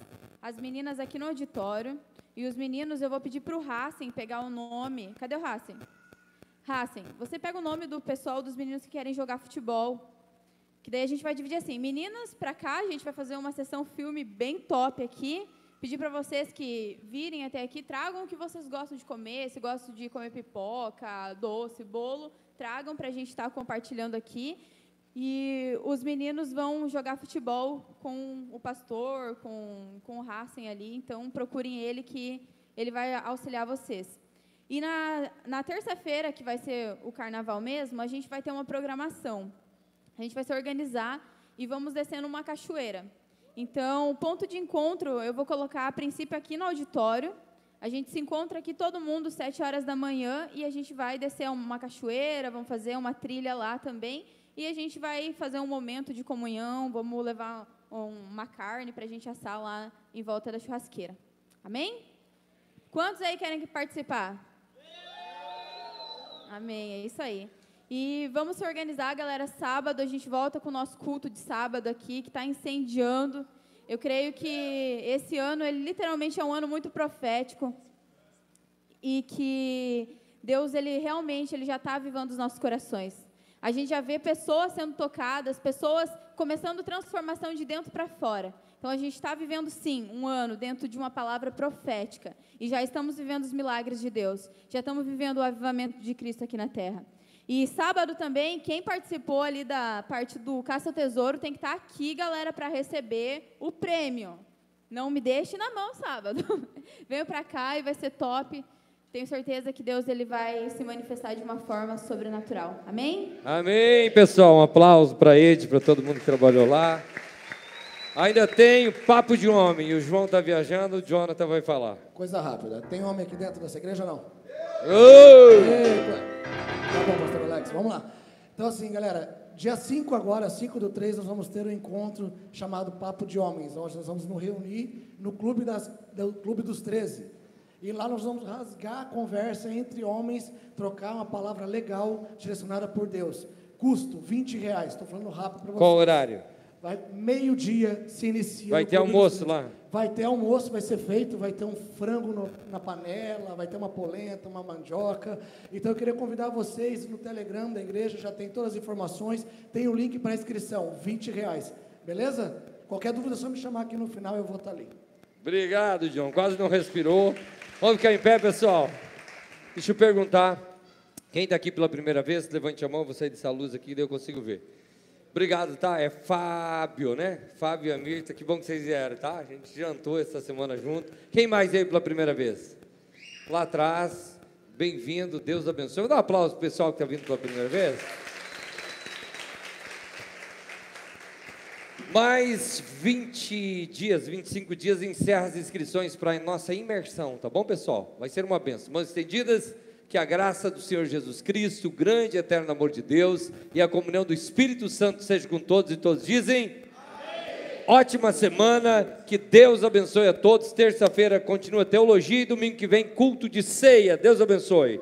as meninas aqui no auditório e os meninos, eu vou pedir para o Racing pegar o nome. Cadê o Racing? Racing, você pega o nome do pessoal dos meninos que querem jogar futebol. Que daí a gente vai dividir assim: meninas, para cá, a gente vai fazer uma sessão filme bem top aqui. Pedir para vocês que virem até aqui, tragam o que vocês gostam de comer, se gostam de comer pipoca, doce, bolo, tragam para a gente estar tá compartilhando aqui. E os meninos vão jogar futebol com o pastor, com, com o Racing ali, então procurem ele que ele vai auxiliar vocês. E na, na terça-feira, que vai ser o carnaval mesmo, a gente vai ter uma programação. A gente vai se organizar e vamos descendo uma cachoeira. Então, o ponto de encontro eu vou colocar a princípio aqui no auditório. A gente se encontra aqui todo mundo sete horas da manhã e a gente vai descer uma cachoeira, vamos fazer uma trilha lá também e a gente vai fazer um momento de comunhão, vamos levar uma carne para a gente assar lá em volta da churrasqueira. Amém? Quantos aí querem participar? Amém, é isso aí. E vamos se organizar, galera. Sábado a gente volta com o nosso culto de sábado aqui, que está incendiando. Eu creio que esse ano, ele literalmente é um ano muito profético. E que Deus, ele realmente, ele já está avivando os nossos corações. A gente já vê pessoas sendo tocadas, pessoas começando transformação de dentro para fora. Então a gente está vivendo sim um ano dentro de uma palavra profética e já estamos vivendo os milagres de Deus. Já estamos vivendo o avivamento de Cristo aqui na terra. E sábado também, quem participou ali da parte do Caça Tesouro tem que estar aqui, galera, para receber o prêmio. Não me deixe na mão sábado. Venha para cá e vai ser top. Tenho certeza que Deus ele vai se manifestar de uma forma sobrenatural. Amém? Amém, pessoal. Um aplauso para Ed, para todo mundo que trabalhou lá. Ainda tem o papo de homem. E o João está viajando, o Jonathan vai falar. Coisa rápida. Tem homem aqui dentro dessa igreja ou não? Oh! Eita. Tá bom, pastor Alex, vamos lá. Então, assim, galera, dia 5 agora, 5 do 3, nós vamos ter um encontro chamado Papo de Homens, onde nós vamos nos reunir no Clube, das, do Clube dos 13. E lá nós vamos rasgar a conversa entre homens, trocar uma palavra legal direcionada por Deus. Custo, 20 reais. Estou falando rápido para vocês. Qual horário? Vai meio-dia se inicia. Vai ter almoço lá? Vai ter almoço, vai ser feito, vai ter um frango no- na panela, vai ter uma polenta, uma mandioca. Então eu queria convidar vocês no Telegram da igreja, já tem todas as informações, tem o link para inscrição, 20 reais. Beleza? Qualquer dúvida é só me chamar aqui no final, eu vou estar ali. Obrigado, John. Quase não respirou. Vamos ficar em pé, pessoal. Deixa eu perguntar. Quem está aqui pela primeira vez, levante a mão, vou sair dessa luz aqui, daí eu consigo ver. Obrigado, tá? É Fábio, né? Fábio e a que bom que vocês vieram, tá? A gente jantou essa semana junto. Quem mais veio pela primeira vez? Lá atrás, bem-vindo, Deus abençoe. Vou dar um aplauso pro pessoal que está vindo pela primeira vez. Mais 20 dias, 25 dias, encerra as inscrições para a nossa imersão, tá bom, pessoal? Vai ser uma benção. Mãos estendidas, que a graça do Senhor Jesus Cristo, o grande e eterno amor de Deus e a comunhão do Espírito Santo seja com todos e todos dizem. Ótima semana, que Deus abençoe a todos. Terça-feira continua teologia e domingo que vem culto de ceia. Deus abençoe.